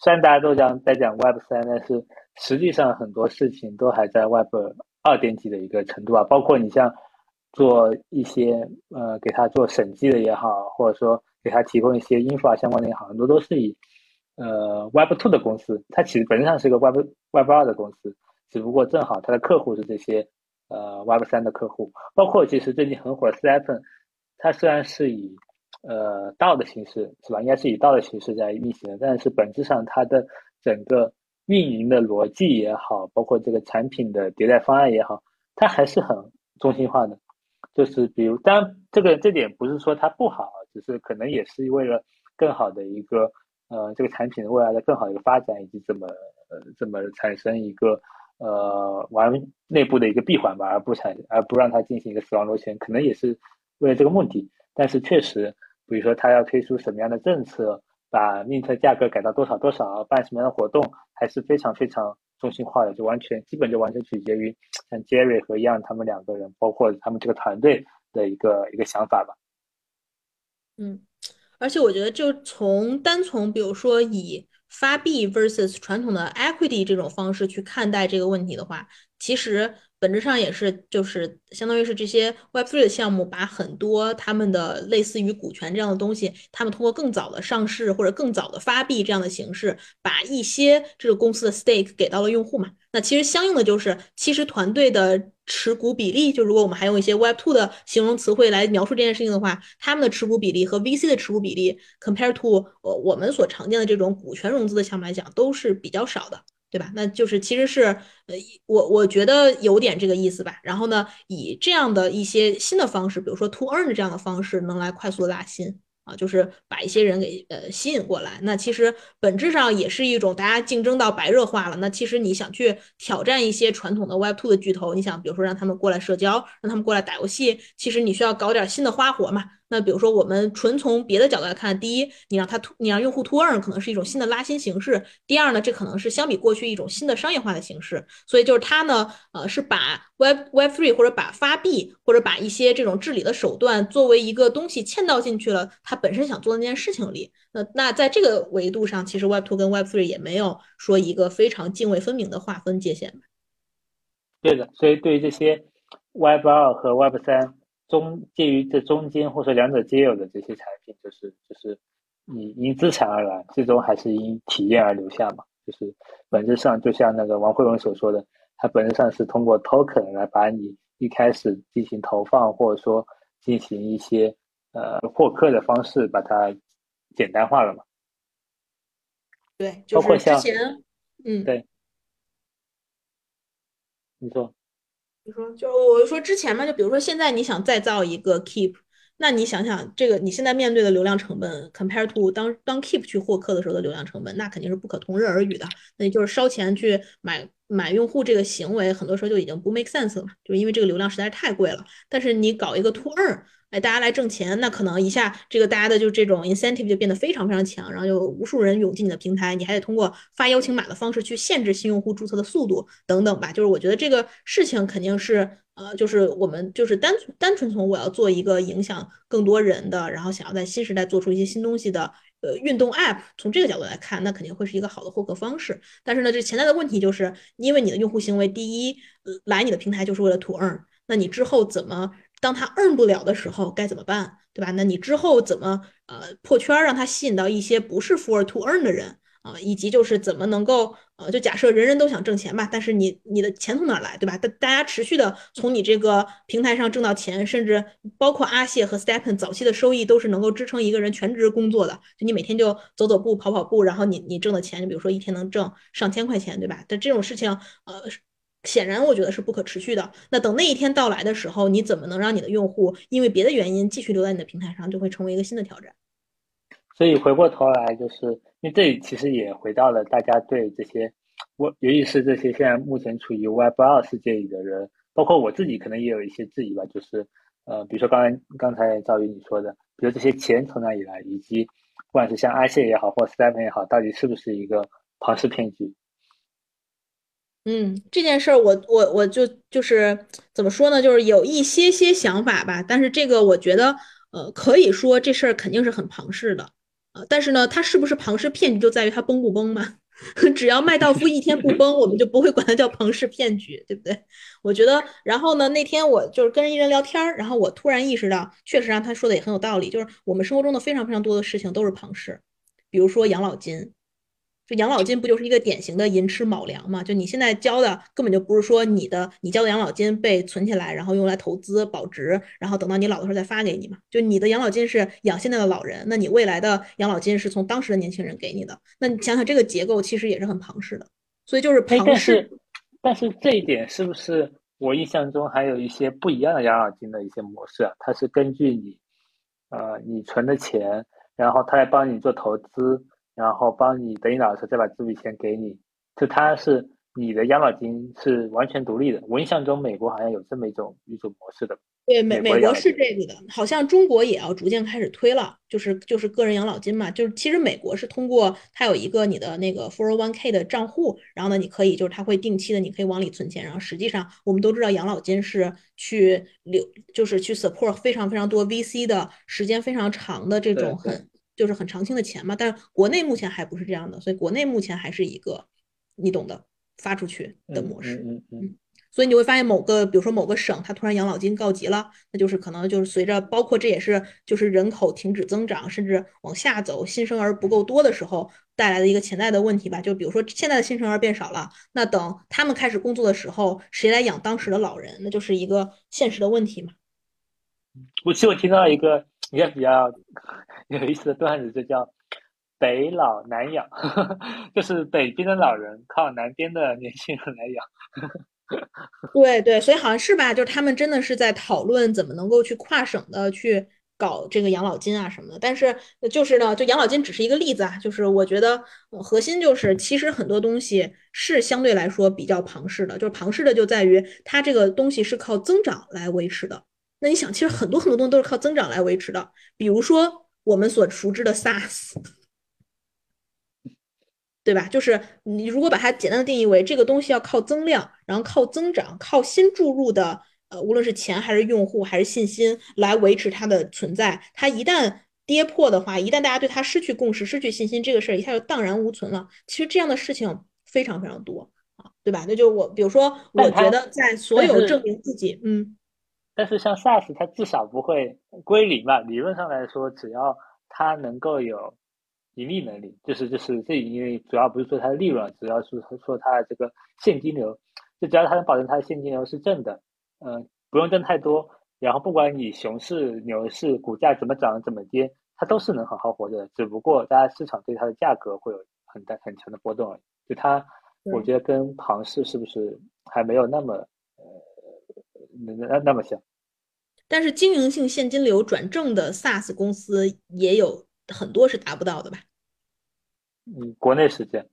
虽然大家都讲在讲 Web 三，但是实际上很多事情都还在 Web 二点几的一个程度啊。包括你像做一些呃，给他做审计的也好，或者说给他提供一些 infra 相关的也好，很多都是以。呃，Web Two 的公司，它其实本质上是一个 Web Web 二的公司，只不过正好它的客户是这些呃 Web 三的客户，包括其实最近很火的 Stephen，它虽然是以呃道的形式是吧，应该是以道的形式在运行的，但是本质上它的整个运营的逻辑也好，包括这个产品的迭代方案也好，它还是很中心化的。就是比如，当然这个这点不是说它不好，只是可能也是为了更好的一个。呃，这个产品未来的更好的一个发展，以及怎么呃怎么产生一个呃完内部的一个闭环吧，而不产而不让它进行一个死亡螺旋，可能也是为了这个目的。但是确实，比如说他要推出什么样的政策，把 mint 价格改到多少多少，办什么样的活动，还是非常非常中心化的，就完全基本就完全取决于像 Jerry 和 Young 他们两个人，包括他们这个团队的一个一个想法吧。嗯，而且我觉得，就从单从比如说以发币 versus 传统的 equity 这种方式去看待这个问题的话，其实。本质上也是，就是相当于是这些 Web3 的项目，把很多他们的类似于股权这样的东西，他们通过更早的上市或者更早的发币这样的形式，把一些这个公司的 stake 给到了用户嘛。那其实相应的就是，其实团队的持股比例，就如果我们还用一些 web two 的形容词汇来描述这件事情的话，他们的持股比例和 VC 的持股比例，compare to 呃我们所常见的这种股权融资的项目来讲，都是比较少的。对吧？那就是其实是，呃，我我觉得有点这个意思吧。然后呢，以这样的一些新的方式，比如说 to earn 这样的方式，能来快速的拉新。啊，就是把一些人给呃吸引过来，那其实本质上也是一种大家竞争到白热化了。那其实你想去挑战一些传统的 Web Two 的巨头，你想比如说让他们过来社交，让他们过来打游戏，其实你需要搞点新的花活嘛。那比如说我们纯从别的角度来看，第一，你让他你让用户 to 二可能是一种新的拉新形式；第二呢，这可能是相比过去一种新的商业化的形式。所以就是它呢，呃，是把 Web Web Three 或者把发币或者把一些这种治理的手段作为一个东西嵌到进去了，它本身想做的那件事情里。那那在这个维度上，其实 Web Two 跟 Web Three 也没有说一个非常泾渭分明的划分界限。对的，所以对于这些 Web 二和 Web 三。中介于这中间，或者说两者皆有的这些产品，就是就是你因资产而来，最终还是因体验而留下嘛。就是本质上，就像那个王慧文所说的，它本质上是通过 token 来把你一开始进行投放，或者说进行一些呃获客的方式，把它简单化了嘛。对，就是之前，嗯，对，你说。你说，就我说之前嘛，就比如说现在你想再造一个 Keep，那你想想这个你现在面对的流量成本，compare to 当当 Keep 去获客的时候的流量成本，那肯定是不可同日而语的。那也就是烧钱去买买用户这个行为，很多时候就已经不 make sense 了，就因为这个流量实在太贵了。但是你搞一个 To 二。大家来挣钱，那可能一下这个大家的就这种 incentive 就变得非常非常强，然后有无数人涌进你的平台，你还得通过发邀请码的方式去限制新用户注册的速度等等吧。就是我觉得这个事情肯定是，呃，就是我们就是单单纯从我要做一个影响更多人的，然后想要在新时代做出一些新东西的，呃，运动 app，从这个角度来看，那肯定会是一个好的获客方式。但是呢，这潜在的问题就是，因为你的用户行为，第一，来你的平台就是为了 to earn，那你之后怎么？当他 earn 不了的时候该怎么办，对吧？那你之后怎么呃破圈，让他吸引到一些不是 for to earn 的人啊？以及就是怎么能够呃，就假设人人都想挣钱吧，但是你你的钱从哪来，对吧？大大家持续的从你这个平台上挣到钱，甚至包括阿谢和 Stephen 早期的收益都是能够支撑一个人全职工作的。就你每天就走走步、跑跑步，然后你你挣的钱，就比如说一天能挣上千块钱，对吧？但这种事情呃。显然，我觉得是不可持续的。那等那一天到来的时候，你怎么能让你的用户因为别的原因继续留在你的平台上，就会成为一个新的挑战。所以回过头来，就是因为这里其实也回到了大家对这些，我尤其是这些现在目前处于 Web 二世界里的人，包括我自己，可能也有一些质疑吧。就是呃，比如说刚才刚才赵宇你说的，比如这些钱从哪里来，以及不管是像阿谢也好，或 Stephen 也好，到底是不是一个庞氏骗局？嗯，这件事儿我我我就就是怎么说呢？就是有一些些想法吧。但是这个我觉得，呃，可以说这事儿肯定是很庞氏的，呃，但是呢，它是不是庞氏骗局，就在于它崩不崩嘛。只要麦道夫一天不崩，我们就不会管它叫庞氏骗局，对不对？我觉得，然后呢，那天我就是跟一人聊天儿，然后我突然意识到，确实让他说的也很有道理，就是我们生活中的非常非常多的事情都是庞氏，比如说养老金。就养老金不就是一个典型的寅吃卯粮嘛？就你现在交的根本就不是说你的你交的养老金被存起来，然后用来投资保值，然后等到你老的时候再发给你嘛？就你的养老金是养现在的老人，那你未来的养老金是从当时的年轻人给你的。那你想想这个结构其实也是很庞氏的，所以就是庞氏。但是这一点是不是我印象中还有一些不一样的养老金的一些模式啊？它是根据你呃你存的钱，然后它来帮你做投资。然后帮你等你老的时候再把这笔钱给你，就它是你的养老金是完全独立的。我印象中美国好像有这么一种一种模式的。对，美美国是这个的，好像中国也要逐渐开始推了，就是就是个人养老金嘛，就是其实美国是通过它有一个你的那个 401k 的账户，然后呢，你可以就是它会定期的，你可以往里存钱，然后实际上我们都知道养老金是去留，就是去 support 非常非常多 VC 的时间非常长的这种很就是很长青的钱嘛，但是国内目前还不是这样的，所以国内目前还是一个你懂的发出去的嗯模式。嗯嗯嗯，所以你会发现某个，比如说某个省，它突然养老金告急了，那就是可能就是随着，包括这也是就是人口停止增长，甚至往下走，新生儿不够多的时候带来的一个潜在的问题吧。就比如说现在的新生儿变少了，那等他们开始工作的时候，谁来养当时的老人？那就是一个现实的问题嘛。我其实我听到一个一个比较 有意思的段子，就叫“北老南养”，就是北边的老人靠南边的年轻人来养。对对，所以好像是吧，就是他们真的是在讨论怎么能够去跨省的去搞这个养老金啊什么的。但是就是呢，就养老金只是一个例子啊，就是我觉得核心就是其实很多东西是相对来说比较庞氏的，就是庞氏的就在于它这个东西是靠增长来维持的。那你想，其实很多很多东西都是靠增长来维持的，比如说我们所熟知的 SaaS。对吧？就是你如果把它简单的定义为这个东西要靠增量，然后靠增长，靠新注入的呃，无论是钱还是用户还是信心来维持它的存在。它一旦跌破的话，一旦大家对它失去共识、失去信心，这个事儿一下就荡然无存了。其实这样的事情非常非常多啊，对吧？那就我比如说，我觉得在所有证明自己，嗯。但是像 SaaS，它至少不会归零吧？理论上来说，只要它能够有盈利能力，就是就是这因为主要不是说它的利润，主要是说它的这个现金流，就只要它能保证它的现金流是正的，嗯、不用挣太多，然后不管你熊市、牛市，股价怎么涨怎么跌，它都是能好好活着的。只不过大家市场对它的价格会有很大很强的波动而已。就它，我觉得跟庞氏是不是还没有那么呃那那那么像？但是经营性现金流转正的 SaaS 公司也有很多是达不到的吧？嗯，国内是这样。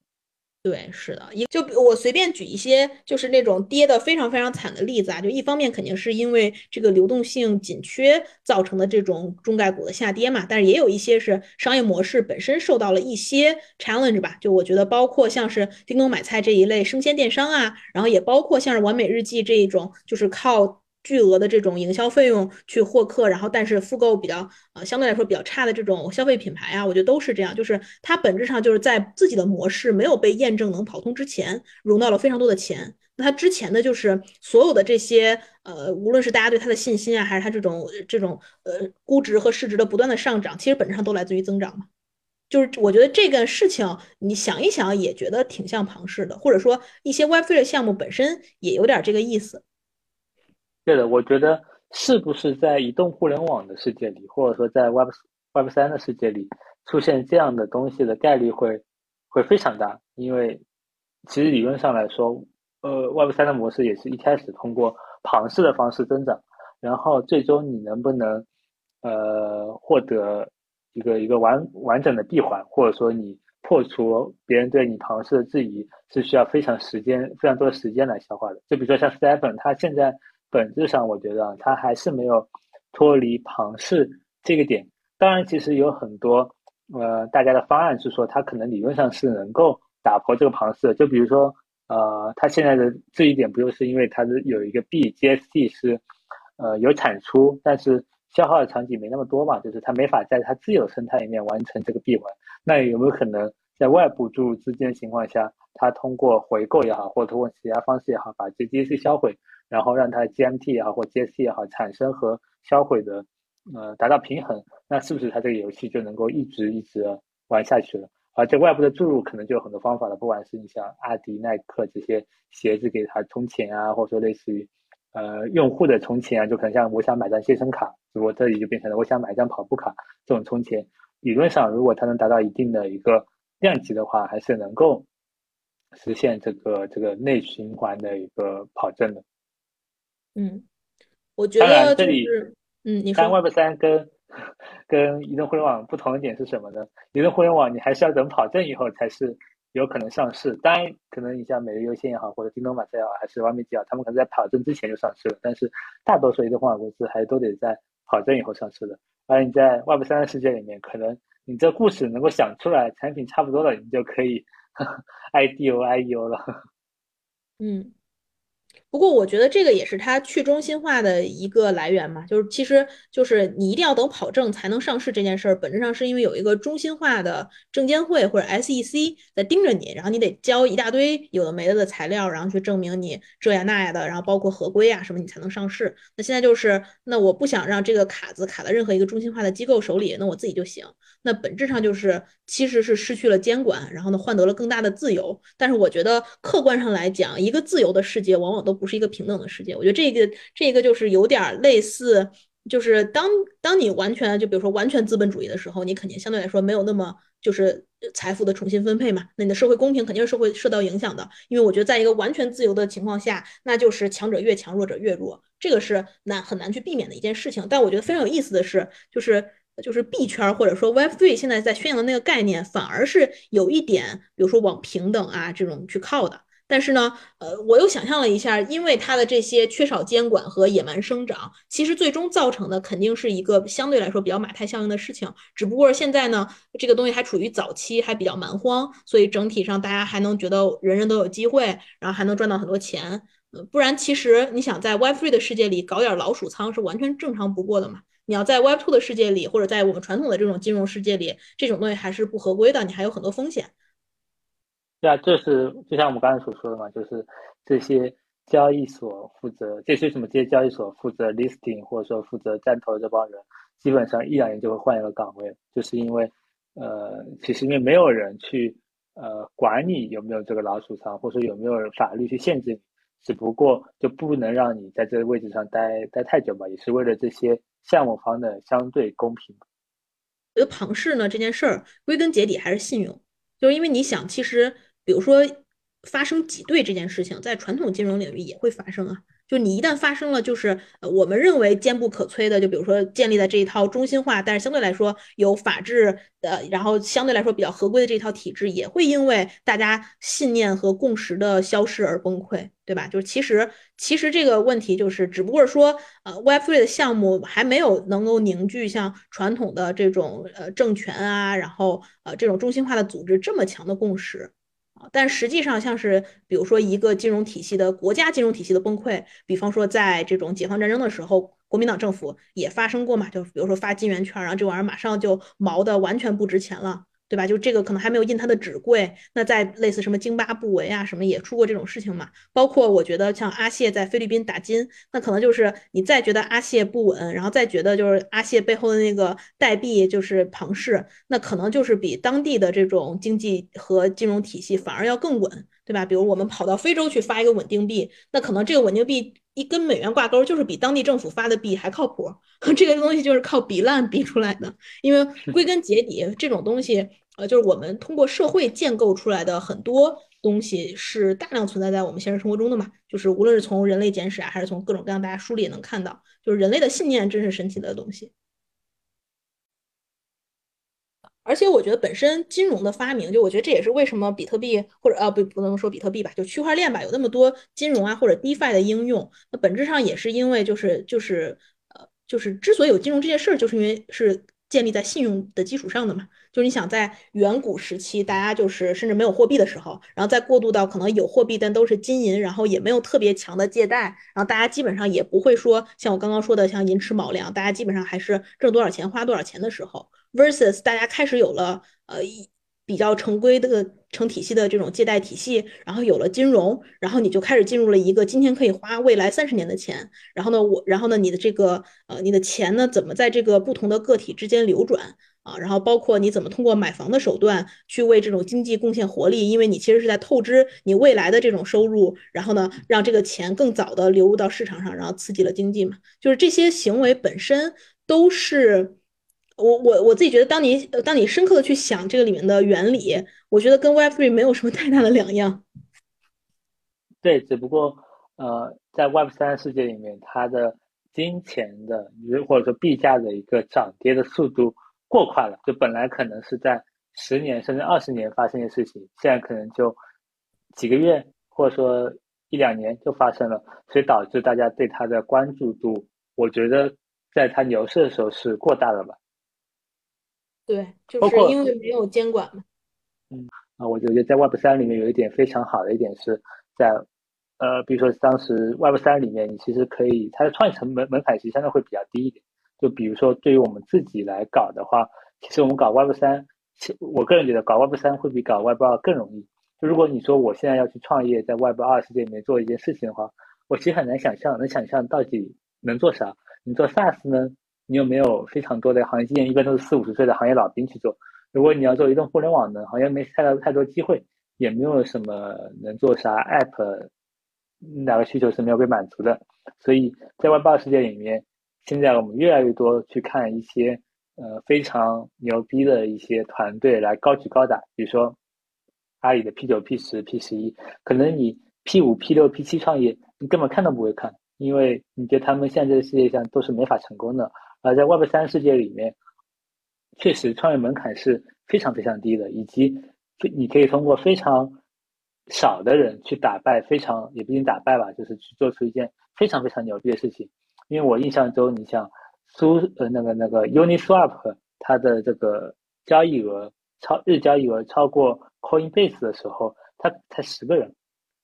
对，是的，一就我随便举一些，就是那种跌的非常非常惨的例子啊。就一方面肯定是因为这个流动性紧缺造成的这种中概股的下跌嘛，但是也有一些是商业模式本身受到了一些 challenge 吧。就我觉得，包括像是叮咚买菜这一类生鲜电商啊，然后也包括像是完美日记这一种，就是靠。巨额的这种营销费用去获客，然后但是复购比较呃相对来说比较差的这种消费品牌啊，我觉得都是这样，就是它本质上就是在自己的模式没有被验证能跑通之前，融到了非常多的钱。那它之前的就是所有的这些呃，无论是大家对它的信心啊，还是它这种这种呃估值和市值的不断的上涨，其实本质上都来自于增长嘛。就是我觉得这个事情，你想一想也觉得挺像庞氏的，或者说一些 Web3 的项目本身也有点这个意思。对的，我觉得是不是在移动互联网的世界里，或者说在 Web Web 三的世界里出现这样的东西的概率会会非常大，因为其实理论上来说，呃，Web 三的模式也是一开始通过庞氏的方式增长，然后最终你能不能呃获得一个一个完完整的闭环，或者说你破除别人对你庞氏的质疑，是需要非常时间非常多的时间来消化的。就比如说像 Stephen，他现在。本质上，我觉得，它还是没有脱离庞氏这个点。当然，其实有很多呃，大家的方案是说，它可能理论上是能够打破这个庞氏的。就比如说，呃，它现在的这一点不就是因为它的有一个 BGST 是呃有产出，但是消耗的场景没那么多嘛，就是它没法在它自有生态里面完成这个闭环。那有没有可能在外部注入资金的情况下，它通过回购也好，或者通过其他方式也好，把这 GC 销毁？然后让它 GMT 也好或 GST 也好产生和销毁的呃达到平衡，那是不是它这个游戏就能够一直一直玩下去了？而这外部的注入可能就有很多方法了，不管是你像阿迪、耐克这些鞋子给它充钱啊，或者说类似于呃用户的充钱啊，就可能像我想买张健身卡，如果这里就变成了我想买一张跑步卡这种充钱，理论上如果它能达到一定的一个量级的话，还是能够实现这个这个内循环的一个跑正的。嗯，我觉得就是，嗯，你说。但 Web 三跟跟移动互联网不同的点是什么呢？移动互联网你还是要等跑证以后才是有可能上市。当然，可能你像每日优先也好，或者京东马赛也好，还是完美机也好，他们可能在跑证之前就上市了。但是大多数移动互联网公司还是都得在跑证以后上市的。而你在 Web 三的世界里面，可能你这故事能够想出来，产品差不多了，你就可以 IDO IEO 了。嗯。不过我觉得这个也是它去中心化的一个来源嘛，就是其实就是你一定要等跑证才能上市这件事儿，本质上是因为有一个中心化的证监会或者 SEC 在盯着你，然后你得交一大堆有的没的的材料，然后去证明你这呀那呀的，然后包括合规啊什么，你才能上市。那现在就是那我不想让这个卡子卡在任何一个中心化的机构手里，那我自己就行。那本质上就是其实是失去了监管，然后呢换得了更大的自由。但是我觉得客观上来讲，一个自由的世界往往都不是一个平等的世界。我觉得这个这个就是有点类似，就是当当你完全就比如说完全资本主义的时候，你肯定相对来说没有那么就是财富的重新分配嘛。那你的社会公平肯定是会受到影响的。因为我觉得在一个完全自由的情况下，那就是强者越强，弱者越弱，这个是难很难去避免的一件事情。但我觉得非常有意思的是，就是。就是币圈或者说 Web3 现在在宣扬的那个概念，反而是有一点，比如说往平等啊这种去靠的。但是呢，呃，我又想象了一下，因为它的这些缺少监管和野蛮生长，其实最终造成的肯定是一个相对来说比较马太效应的事情。只不过现在呢，这个东西还处于早期，还比较蛮荒，所以整体上大家还能觉得人人都有机会，然后还能赚到很多钱。不然其实你想在 Web3 的世界里搞点老鼠仓是完全正常不过的嘛。你要在 Web Two 的世界里，或者在我们传统的这种金融世界里，这种东西还是不合规的，你还有很多风险。对啊，这是就像我们刚才所说的嘛，就是这些交易所负责，这些什么这些交易所负责 listing 或者说负责站投的这帮人，基本上一两年就会换一个岗位，就是因为呃，其实因为没有人去呃管你有没有这个老鼠仓，或者说有没有法律去限制你，只不过就不能让你在这个位置上待待太久嘛，也是为了这些。项目方的相对公平。我觉得庞氏呢这件事儿，归根结底还是信用，就是因为你想，其实比如说发生挤兑这件事情，在传统金融领域也会发生啊。就你一旦发生了，就是，我们认为坚不可摧的，就比如说建立在这一套中心化，但是相对来说有法治的，然后相对来说比较合规的这一套体制，也会因为大家信念和共识的消失而崩溃，对吧？就是其实其实这个问题就是，只不过说呃，Web3 的项目还没有能够凝聚像传统的这种呃政权啊，然后呃这种中心化的组织这么强的共识。但实际上，像是比如说一个金融体系的国家金融体系的崩溃，比方说在这种解放战争的时候，国民党政府也发生过嘛，就比如说发金圆券，然后这玩意儿马上就毛的完全不值钱了。对吧？就这个可能还没有印它的纸贵，那在类似什么津巴布韦啊什么也出过这种事情嘛。包括我觉得像阿谢在菲律宾打金，那可能就是你再觉得阿谢不稳，然后再觉得就是阿谢背后的那个代币就是庞氏，那可能就是比当地的这种经济和金融体系反而要更稳，对吧？比如我们跑到非洲去发一个稳定币，那可能这个稳定币。一跟美元挂钩，就是比当地政府发的币还靠谱。这个东西就是靠比烂比出来的。因为归根结底，这种东西，就是我们通过社会建构出来的很多东西，是大量存在在我们现实生活中的嘛。就是无论是从人类简史啊，还是从各种各样大家书里也能看到，就是人类的信念真是神奇的东西。而且我觉得本身金融的发明，就我觉得这也是为什么比特币或者啊不不能说比特币吧，就区块链吧，有那么多金融啊或者 DeFi 的应用。那本质上也是因为就是就是呃就是之所以有金融这件事儿，就是因为是建立在信用的基础上的嘛。就是你想在远古时期，大家就是甚至没有货币的时候，然后再过渡到可能有货币但都是金银，然后也没有特别强的借贷，然后大家基本上也不会说像我刚刚说的像寅吃卯粮，大家基本上还是挣多少钱花多少钱的时候。versus 大家开始有了呃一比较成规的成体系的这种借贷体系，然后有了金融，然后你就开始进入了一个今天可以花未来三十年的钱，然后呢我然后呢你的这个呃你的钱呢怎么在这个不同的个体之间流转啊？然后包括你怎么通过买房的手段去为这种经济贡献活力，因为你其实是在透支你未来的这种收入，然后呢让这个钱更早的流入到市场上，然后刺激了经济嘛。就是这些行为本身都是。我我我自己觉得，当你当你深刻的去想这个里面的原理，我觉得跟 Web3 没有什么太大的两样。对，只不过呃，在 Web3 世界里面，它的金钱的或者说币价的一个涨跌的速度过快了，就本来可能是在十年甚至二十年发生的事情，现在可能就几个月或者说一两年就发生了，所以导致大家对它的关注度，我觉得在它牛市的时候是过大了吧？对，就是因为没有监管嘛。嗯啊，我觉得在 Web 三里面有一点非常好的一点是在，呃，比如说当时 Web 三里面，你其实可以它的创业成本门槛其实相对会比较低一点。就比如说对于我们自己来搞的话，其实我们搞 Web 三，我个人觉得搞 Web 三会比搞 Web 二更容易。就如果你说我现在要去创业，在 Web 二世界里面做一件事情的话，我其实很难想象，能想象到底能做啥？你做 SaaS 呢？你有没有非常多的行业经验？一般都是四五十岁的行业老兵去做。如果你要做移动互联网呢，好像没太多太多机会，也没有什么能做啥 App，哪个需求是没有被满足的。所以在 Web 二世界里面，现在我们越来越多去看一些呃非常牛逼的一些团队来高举高打，比如说阿里的 P 九、P 十、P 十一，可能你 P 五、P 六、P 七创业，你根本看都不会看，因为你觉得他们现在这个世界上都是没法成功的。而在 Web 三世界里面，确实创业门槛是非常非常低的，以及你可以通过非常少的人去打败非常也不一定打败吧，就是去做出一件非常非常牛逼的事情。因为我印象中，你像苏呃那个那个 Uniswap，它的这个交易额超日交易额超过 Coinbase 的时候，它才十个人，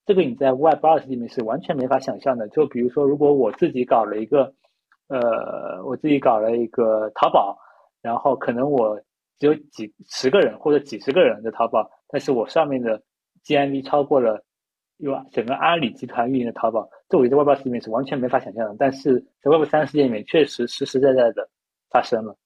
这个你在 Web 二世界里面是完全没法想象的。就比如说，如果我自己搞了一个。呃，我自己搞了一个淘宝，然后可能我只有几十个人或者几十个人的淘宝，但是我上面的 GMV 超过了有整个阿里集团运营的淘宝，这我在 Web 二世界里面是完全没法想象的，但是在 Web 三世界里面确实实实在在的发生了。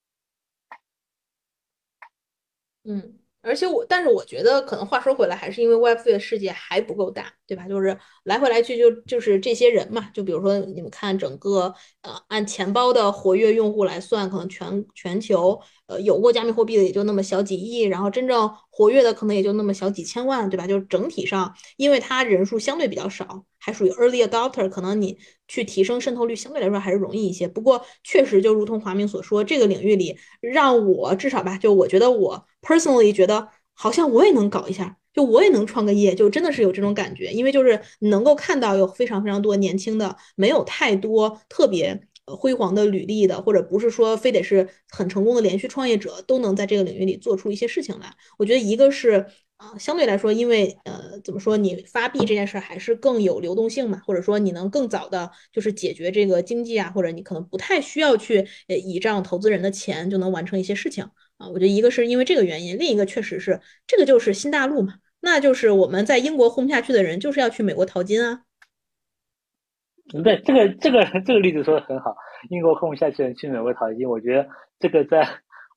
嗯。而且我，但是我觉得可能话说回来，还是因为 Web3 的世界还不够大，对吧？就是来回来去就就是这些人嘛。就比如说你们看整个呃按钱包的活跃用户来算，可能全全球呃有过加密货币的也就那么小几亿，然后真正活跃的可能也就那么小几千万，对吧？就是整体上，因为它人数相对比较少，还属于 early adopter，可能你去提升渗透率相对来说还是容易一些。不过确实就如同华明所说，这个领域里让我至少吧，就我觉得我。personally 觉得好像我也能搞一下，就我也能创个业，就真的是有这种感觉，因为就是能够看到有非常非常多年轻的，没有太多特别辉煌的履历的，或者不是说非得是很成功的连续创业者，都能在这个领域里做出一些事情来。我觉得一个是。啊，相对来说，因为呃，怎么说，你发币这件事还是更有流动性嘛，或者说你能更早的，就是解决这个经济啊，或者你可能不太需要去呃倚仗投资人的钱就能完成一些事情啊。我觉得一个是因为这个原因，另一个确实是这个就是新大陆嘛，那就是我们在英国混不下去的人，就是要去美国淘金啊。对，这个这个这个例子说的很好，英国混不下去的人去美国淘金，我觉得这个在。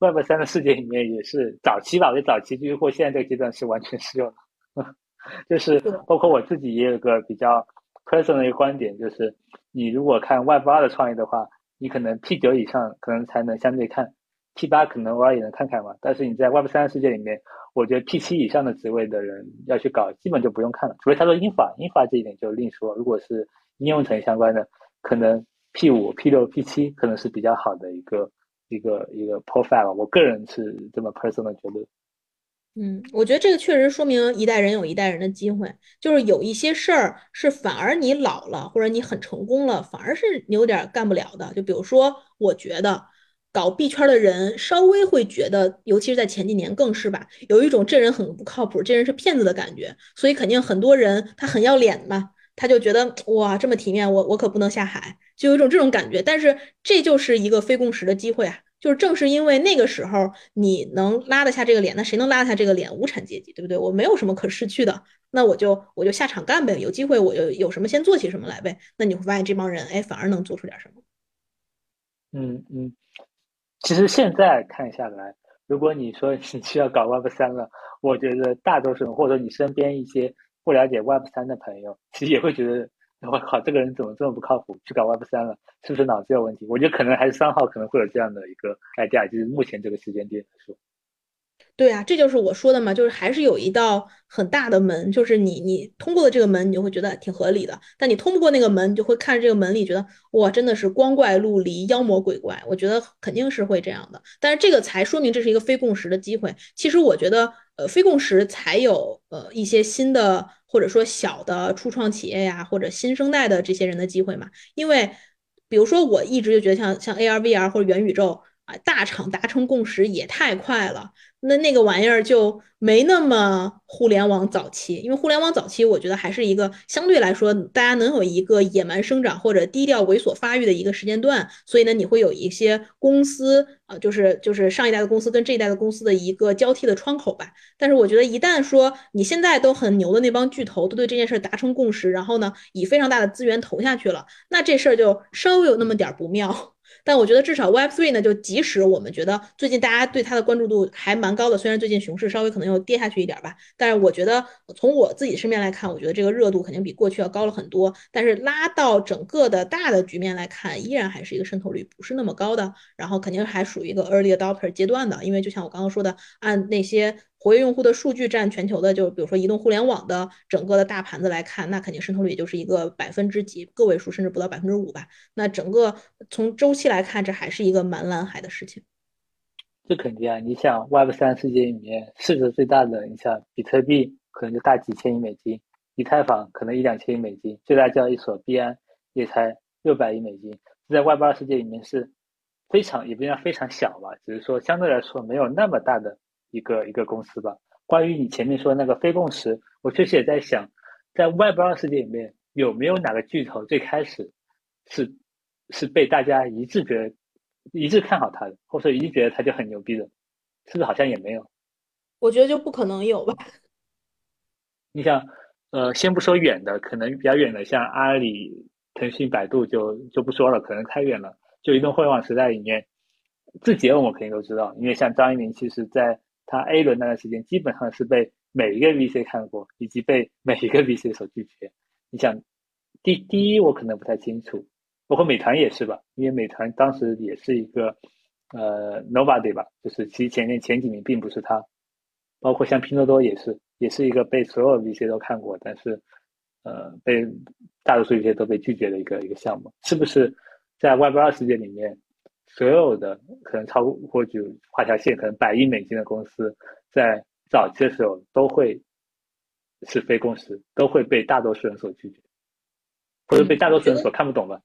Web 三的世界里面也是早期吧，我觉得早期就是或现在这个阶段是完全适用的。就是包括我自己也有个比较 personal 的一个观点，就是你如果看 Web 二的创业的话，你可能 P 九以上可能才能相对看，P 八可能偶尔也能看看嘛。但是你在 Web 三的世界里面，我觉得 P 七以上的职位的人要去搞，基本就不用看了，除非他说英法，英法这一点就另说。如果是应用层相关的，可能 P 五、P 六、P 七可能是比较好的一个。一个一个 profile，我个人是这么 personal 觉得。嗯，我觉得这个确实说明一代人有一代人的机会，就是有一些事儿是反而你老了或者你很成功了，反而是你有点干不了的。就比如说，我觉得搞币圈的人稍微会觉得，尤其是在前几年更是吧，有一种这人很不靠谱，这人是骗子的感觉，所以肯定很多人他很要脸嘛。他就觉得哇，这么体面，我我可不能下海，就有一种这种感觉。但是这就是一个非共识的机会啊！就是正是因为那个时候你能拉得下这个脸，那谁能拉得下这个脸？无产阶级，对不对？我没有什么可失去的，那我就我就下场干呗。有机会我就有什么先做起什么来呗。那你会发现这帮人哎，反而能做出点什么。嗯嗯，其实现在看下来，如果你说你需要搞 Web 三了，我觉得大多数人或者你身边一些。不了解 Web 三的朋友，其实也会觉得，我靠，这个人怎么这么不靠谱，去搞 Web 三了，是不是脑子有问题？我觉得可能还是三号可能会有这样的一个 idea，就是目前这个时间点来说。对啊，这就是我说的嘛，就是还是有一道很大的门，就是你你通过了这个门，你就会觉得挺合理的，但你通不过那个门，你就会看着这个门里觉得哇，真的是光怪陆离、妖魔鬼怪。我觉得肯定是会这样的，但是这个才说明这是一个非共识的机会。其实我觉得，呃，非共识才有呃一些新的或者说小的初创企业呀，或者新生代的这些人的机会嘛。因为比如说，我一直就觉得像像 AR、VR 或者元宇宙啊，大厂达成共识也太快了。那那个玩意儿就没那么互联网早期，因为互联网早期，我觉得还是一个相对来说大家能有一个野蛮生长或者低调猥琐发育的一个时间段，所以呢，你会有一些公司啊，就是就是上一代的公司跟这一代的公司的一个交替的窗口吧。但是我觉得一旦说你现在都很牛的那帮巨头都对这件事达成共识，然后呢，以非常大的资源投下去了，那这事儿就稍微有那么点儿不妙。但我觉得至少 Web3 呢，就即使我们觉得最近大家对它的关注度还蛮高的，虽然最近熊市稍微可能又跌下去一点吧，但是我觉得从我自己身边来看，我觉得这个热度肯定比过去要高了很多。但是拉到整个的大的局面来看，依然还是一个渗透率不是那么高的，然后肯定还属于一个 early adopter 阶段的，因为就像我刚刚说的，按那些。活跃用户的数据占全球的，就比如说移动互联网的整个的大盘子来看，那肯定渗透率也就是一个百分之几个位数，甚至不到百分之五吧。那整个从周期来看，这还是一个蛮蓝海的事情。这肯定啊！你想 Web 三世界里面市值最大的，你像比特币可能就大几千亿美金，以太坊可能一两千亿美金，最大交易所币安也才六百亿美金。在 Web 二世界里面是非常也不叫非常小吧，只是说相对来说没有那么大的。一个一个公司吧。关于你前面说的那个非共识，我确实也在想，在 Web 二世界里面有没有哪个巨头最开始是是被大家一致觉得一致看好他的，或者说一致觉得他就很牛逼的，是不是好像也没有？我觉得就不可能有吧。你想，呃，先不说远的，可能比较远的，像阿里、腾讯、百度就就不说了，可能太远了。就移动互联网时代里面，字节我们肯定都知道，因为像张一鸣，其实在他 A 轮那段时间基本上是被每一个 VC 看过，以及被每一个 VC 所拒绝。你想，第第一我可能不太清楚，包括美团也是吧？因为美团当时也是一个呃 nobody 吧，就是其实前面前几名并不是他。包括像拼多多也是，也是一个被所有 VC 都看过，但是呃被大多数 VC 都被拒绝的一个一个项目。是不是在 Web 二世界里面？所有的可能超过或者画条线，可能百亿美金的公司，在早期的时候都会是非共识，都会被大多数人所拒绝，或者被大多数人所看不懂吧？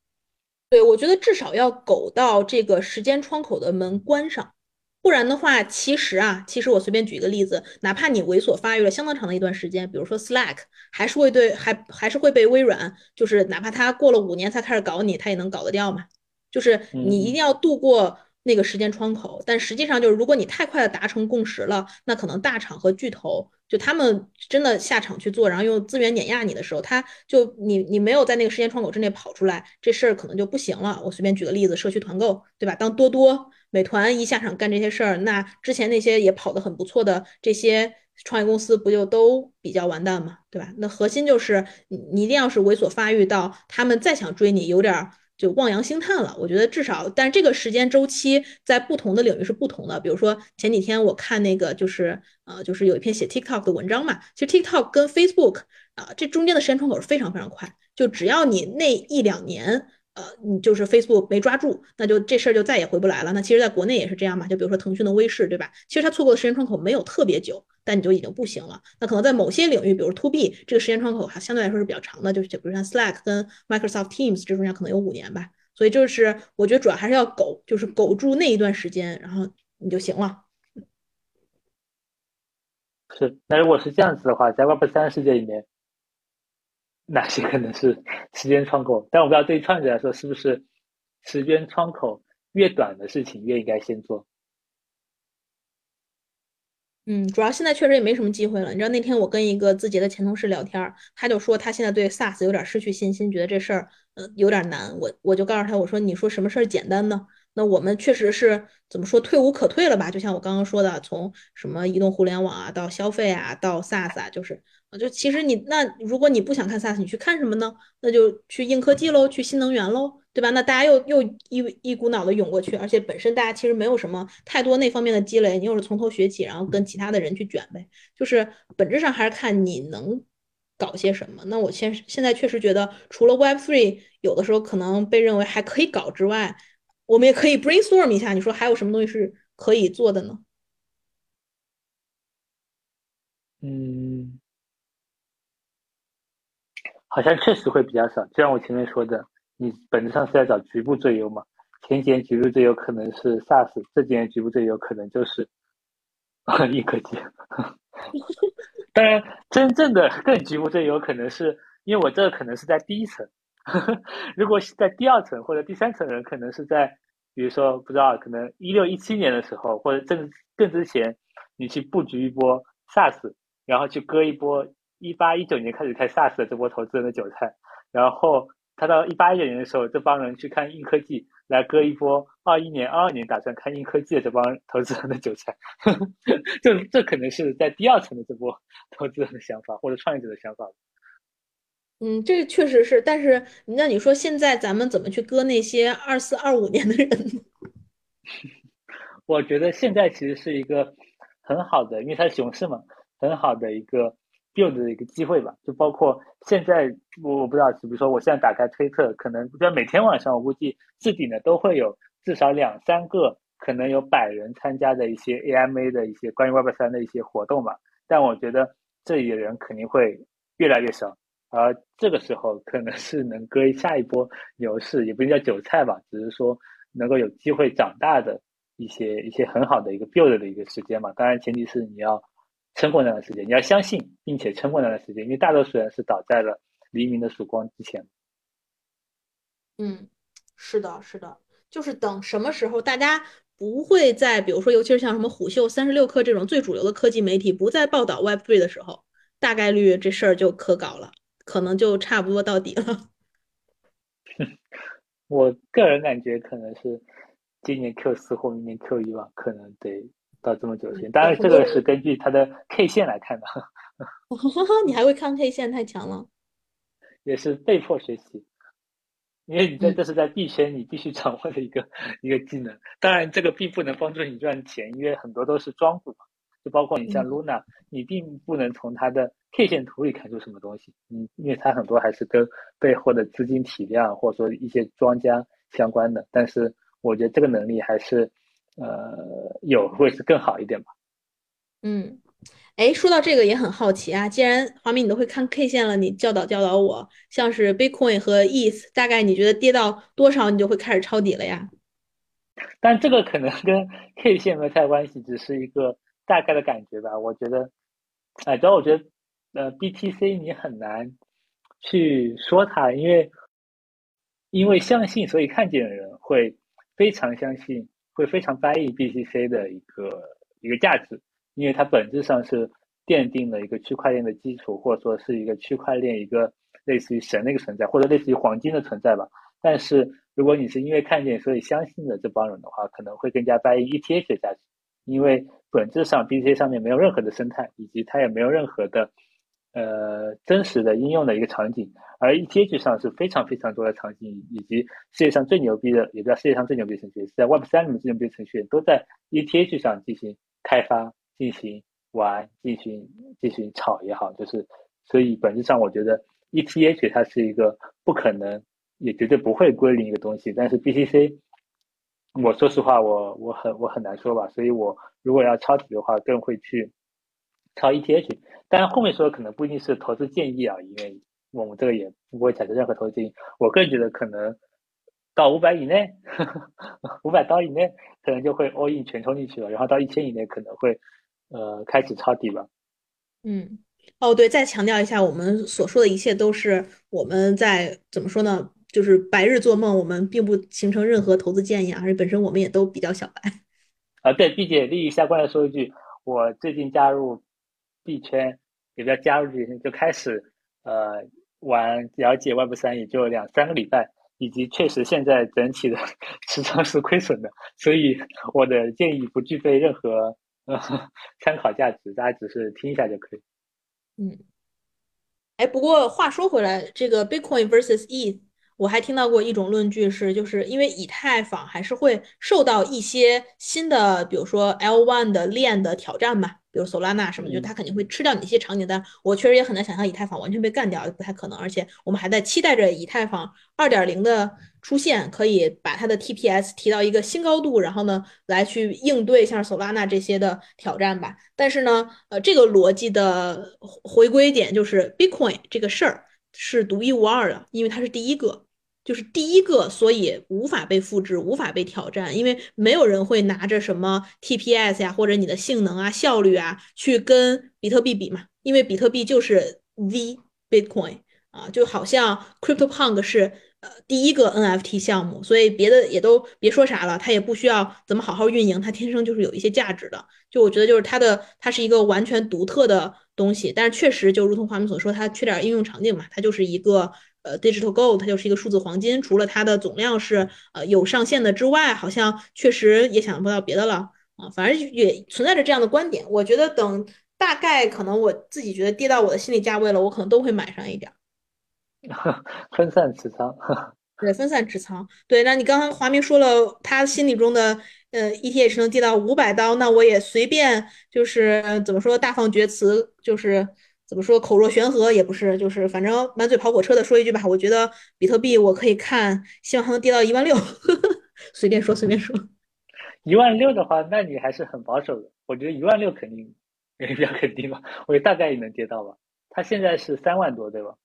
对，我觉得至少要苟到这个时间窗口的门关上，不然的话，其实啊，其实我随便举一个例子，哪怕你猥琐发育了相当长的一段时间，比如说 Slack，还是会对还还是会被微软，就是哪怕他过了五年才开始搞你，他也能搞得掉嘛。就是你一定要度过那个时间窗口，但实际上就是如果你太快的达成共识了，那可能大厂和巨头就他们真的下场去做，然后用资源碾压你的时候，他就你你没有在那个时间窗口之内跑出来，这事儿可能就不行了。我随便举个例子，社区团购，对吧？当多多、美团一下场干这些事儿，那之前那些也跑得很不错的这些创业公司，不就都比较完蛋嘛？对吧？那核心就是你你一定要是猥琐发育到他们再想追你有点。就望洋兴叹了，我觉得至少，但是这个时间周期在不同的领域是不同的。比如说前几天我看那个就是呃，就是有一篇写 TikTok 的文章嘛，其实 TikTok 跟 Facebook 啊，这中间的时间窗口是非常非常快，就只要你那一两年。呃，你就是 Facebook 没抓住，那就这事儿就再也回不来了。那其实，在国内也是这样嘛。就比如说腾讯的微视，对吧？其实它错过的时间窗口没有特别久，但你就已经不行了。那可能在某些领域，比如 To B 这个时间窗口还相对来说是比较长的，就是比如像 Slack 跟 Microsoft Teams 这中间可能有五年吧。所以就是我觉得主要还是要苟，就是苟住那一段时间，然后你就行了。是，那如果是这样子的话，在 Web 三世界里面。哪些可能是时间窗口？但我不知道对于创业者来说，是不是时间窗口越短的事情越应该先做？嗯，主要现在确实也没什么机会了。你知道那天我跟一个字节的前同事聊天，他就说他现在对 SaaS 有点失去信心，觉得这事儿呃有点难。我我就告诉他，我说你说什么事儿简单呢？那我们确实是怎么说退无可退了吧？就像我刚刚说的，从什么移动互联网啊到消费啊到 SaaS 啊，就是。就其实你那如果你不想看 SaaS，你去看什么呢？那就去硬科技喽，去新能源喽，对吧？那大家又又一一股脑的涌过去，而且本身大家其实没有什么太多那方面的积累，你又是从头学起，然后跟其他的人去卷呗。就是本质上还是看你能搞些什么。那我现现在确实觉得，除了 Web Free，有的时候可能被认为还可以搞之外，我们也可以 brainstorm 一下，你说还有什么东西是可以做的呢？嗯。好像确实会比较少，就像我前面说的，你本质上是在找局部最优嘛。前几年局部最优可能是 SaaS，这几年局部最优可能就是硬科技。当然，真正的更局部最优可能是因为我这个可能是在第一层，如果是在第二层或者第三层人，可能是在比如说不知道，可能一六一七年的时候，或者更更之前，你去布局一波 SaaS，然后去割一波。一八一九年开始开 SaaS 的这波投资人的韭菜，然后他到一八一九年的时候，这帮人去看硬科技，来割一波二一年、二二年打算看硬科技的这帮投资人的韭菜。这这可能是在第二层的这波投资人的想法或者创业者的想法。嗯，这确实是，但是那你说现在咱们怎么去割那些二四二五年的人？我觉得现在其实是一个很好的，因为它是熊市嘛，很好的一个。Build 的一个机会吧，就包括现在我我不知道，比如说我现在打开推特，可能在每天晚上我估计置顶的都会有至少两三个，可能有百人参加的一些 AMA 的一些关于 Web 三的一些活动吧。但我觉得这里的人肯定会越来越少，而这个时候可能是能割下一波牛市，也不叫韭菜吧，只是说能够有机会长大的一些一些很好的一个 build 的一个时间嘛。当然前提是你要。撑过那段时间，你要相信，并且撑过那段时间，因为大多数人是倒在了黎明的曙光之前。嗯，是的，是的，就是等什么时候大家不会再，比如说，尤其是像什么虎嗅、三十六氪这种最主流的科技媒体不再报道 Web3 的时候，大概率这事儿就可搞了，可能就差不多到底了。我个人感觉可能是今年 Q 四或明年 Q 一吧，可能得。到这么久线，当然这个是根据它的 K 线来看的。你还会看 K 线，太强了。也是被迫学习，因为你在这是在币圈你必须掌握的一个一个技能。当然，这个并不能帮助你赚钱，因为很多都是庄股嘛。就包括你像 Luna，你并不能从它的 K 线图里看出什么东西。嗯，因为它很多还是跟背后的资金体量或者说一些庄家相关的。但是我觉得这个能力还是。呃，有会是更好一点吧。嗯，哎，说到这个也很好奇啊。既然华明你都会看 K 线了，你教导教导我，像是 Bitcoin 和 ETH，大概你觉得跌到多少你就会开始抄底了呀？但这个可能跟 K 线没太关系，只是一个大概的感觉吧。我觉得，哎，主要我觉得，呃，BTC 你很难去说它，因为因为相信所以看见的人会非常相信。会非常 buy BTC 的一个一个价值，因为它本质上是奠定了一个区块链的基础，或者说是一个区块链一个类似于神的一个存在，或者类似于黄金的存在吧。但是如果你是因为看见所以相信的这帮人的话，可能会更加 buy ETH 的价值，因为本质上 BTC 上面没有任何的生态，以及它也没有任何的。呃，真实的应用的一个场景，而 ETH 上是非常非常多的场景，以及世界上最牛逼的，也不叫世界上最牛逼的程序员，在 Web 三里面最牛逼的程序员都在 ETH 上进行开发、进行玩、进行进行炒也好，就是，所以本质上我觉得 ETH 它是一个不可能，也绝对不会归零一个东西，但是 BTC，我说实话，我我很我很难说吧，所以我如果要抄底的话，更会去。抄 ETH，当然后面说的可能不一定是投资建议啊，因为我们这个也不会产生任何投资建议。我个人觉得可能到五百以内，五百刀以内可能就会 all in 全冲进去了，然后到一千以内可能会呃开始抄底吧。嗯，哦对，再强调一下，我们所说的一切都是我们在怎么说呢？就是白日做梦，我们并不形成任何投资建议啊，而且本身我们也都比较小白。啊，对，并且利益相关的说一句，我最近加入。币圈也不要加入这些，就开始呃玩了解 Web 三，也就两三个礼拜，以及确实现在整体的 持仓是亏损的，所以我的建议不具备任何呃参考价值，大家只是听一下就可以。嗯，哎，不过话说回来，这个 Bitcoin versus ETH。我还听到过一种论据是，就是因为以太坊还是会受到一些新的，比如说 L1 的链的挑战吧，比如 Solana 什么，就它肯定会吃掉你一些场景。但我确实也很难想象以太坊完全被干掉，不太可能。而且我们还在期待着以太坊2.0的出现，可以把它的 TPS 提到一个新高度，然后呢，来去应对像 Solana 这些的挑战吧。但是呢，呃，这个逻辑的回归点就是 Bitcoin 这个事儿是独一无二的，因为它是第一个。就是第一个，所以无法被复制，无法被挑战，因为没有人会拿着什么 TPS 呀，或者你的性能啊、效率啊，去跟比特币比嘛。因为比特币就是 V Bitcoin 啊，就好像 CryptoPunk 是呃第一个 NFT 项目，所以别的也都别说啥了，它也不需要怎么好好运营，它天生就是有一些价值的。就我觉得，就是它的它是一个完全独特的东西，但是确实就如同华明所说，它缺点应用场景嘛，它就是一个。呃，digital gold 它就是一个数字黄金，除了它的总量是呃有上限的之外，好像确实也想不到别的了啊。反正也存在着这样的观点。我觉得等大概可能我自己觉得跌到我的心理价位了，我可能都会买上一点。分散持仓，对，分散持仓。对，那你刚刚华明说了他心里中的呃 ETH 能跌到五百刀，那我也随便就是怎么说大放厥词，就是。怎么说口若悬河也不是，就是反正满嘴跑火车的说一句吧，我觉得比特币我可以看，希望它能跌到一万六，随便说随便说。一万六的话，那你还是很保守的。我觉得一万六肯定也比较肯定吧，我觉得大概也能跌到吧。它现在是三万多，对吧？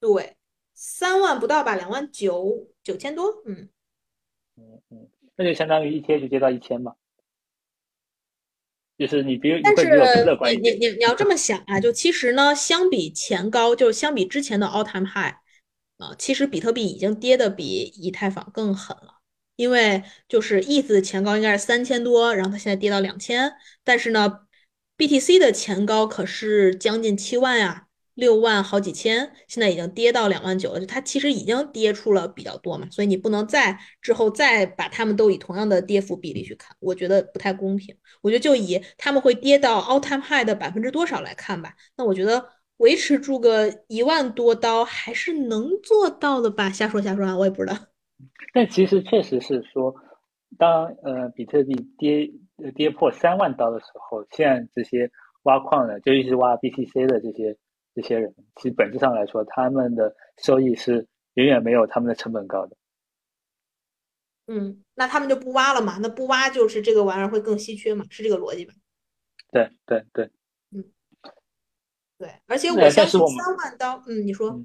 对，三万不到吧，两万九九千多，嗯嗯嗯，那就相当于一天就跌到一千嘛。就是你别，但是你你你你要这么想啊，就其实呢，相比前高，就是相比之前的 all time high，啊，其实比特币已经跌的比以太坊更狠了，因为就是 ETH 的前高应该是三千多，然后它现在跌到两千，但是呢，BTC 的前高可是将近七万呀。六万好几千，现在已经跌到两万九了，它其实已经跌出了比较多嘛，所以你不能再之后再把它们都以同样的跌幅比例去看，我觉得不太公平。我觉得就以他们会跌到 all time high 的百分之多少来看吧，那我觉得维持住个一万多刀还是能做到的吧。瞎说瞎说啊，我也不知道。但其实确实是说，当呃比特币跌跌破三万刀的时候，现在这些挖矿的，就一直挖 BTC 的这些。这些人其实本质上来说，他们的收益是远远没有他们的成本高的。嗯，那他们就不挖了嘛？那不挖就是这个玩意儿会更稀缺嘛？是这个逻辑吧？对对对。嗯，对，而且我相信三万刀，嗯，你说。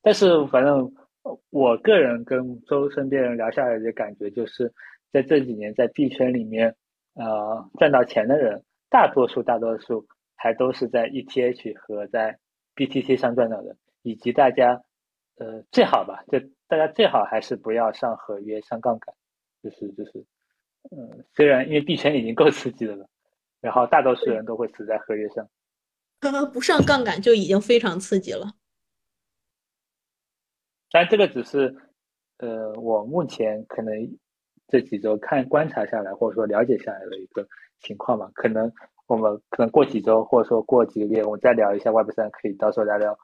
但是反正我个人跟周身边人聊下来的感觉，就是在这几年在币圈里面，呃，赚到钱的人，大多数大多数。还都是在 ETH 和在 BTC 上赚到的，以及大家，呃，最好吧，就大家最好还是不要上合约、上杠杆，就是就是，嗯，虽然因为币圈已经够刺激的了，然后大多数人都会死在合约上，不上杠杆就已经非常刺激了。但这个只是，呃，我目前可能这几周看观察下来，或者说了解下来的一个情况吧，可能。我们可能过几周，或者说过几个月，我们再聊一下 Web 三，可以到时候聊聊，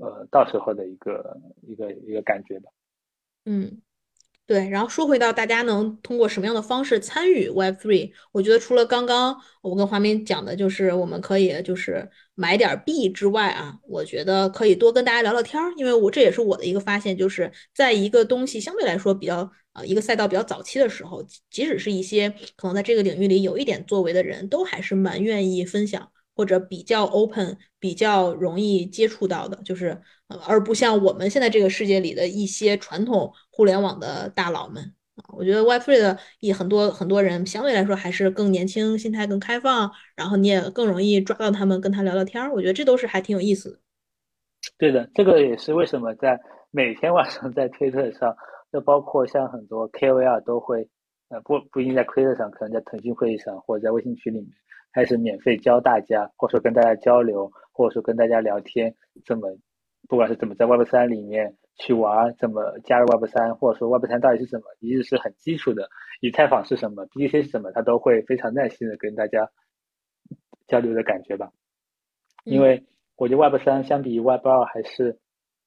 呃，到时候的一个一个一个感觉吧。嗯。对，然后说回到大家能通过什么样的方式参与 Web three，我觉得除了刚刚我跟华明讲的，就是我们可以就是买点币之外啊，我觉得可以多跟大家聊聊天儿，因为我这也是我的一个发现，就是在一个东西相对来说比较呃一个赛道比较早期的时候，即使是一些可能在这个领域里有一点作为的人，都还是蛮愿意分享。或者比较 open，比较容易接触到的，就是，呃，而不像我们现在这个世界里的一些传统互联网的大佬们啊。我觉得 Web3 的也很多很多人相对来说还是更年轻，心态更开放，然后你也更容易抓到他们，跟他聊聊天儿。我觉得这都是还挺有意思的。对的，这个也是为什么在每天晚上在推特上，就包括像很多 KOL 都会，呃，不不一定在推特上，可能在腾讯会议上或者在微信群里面。开始免费教大家，或者说跟大家交流，或者说跟大家聊天，怎么，不管是怎么在 Web 三里面去玩，怎么加入 Web 三，或者说 Web 三到底是什么，一直是很基础的，以太坊是什么，BTC 是什么，他都会非常耐心的跟大家交流的感觉吧。因为我觉得 Web 三相比于 Web 二还是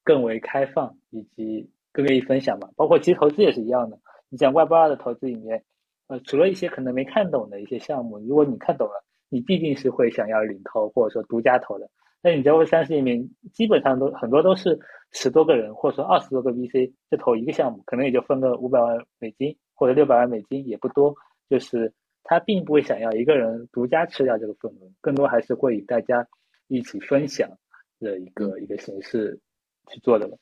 更为开放以及更愿意分享嘛。包括其实投资也是一样的。你讲 Web 二的投资里面，呃，除了一些可能没看懂的一些项目，如果你看懂了，你必定是会想要领投或者说独家投的。那你在 Web 三里面，基本上都很多都是十多个人或者说二十多个 VC 在投一个项目，可能也就分个五百万美金或者六百万美金，也不多。就是他并不会想要一个人独家吃掉这个份额，更多还是会与大家一起分享的一个一个形式去做的了。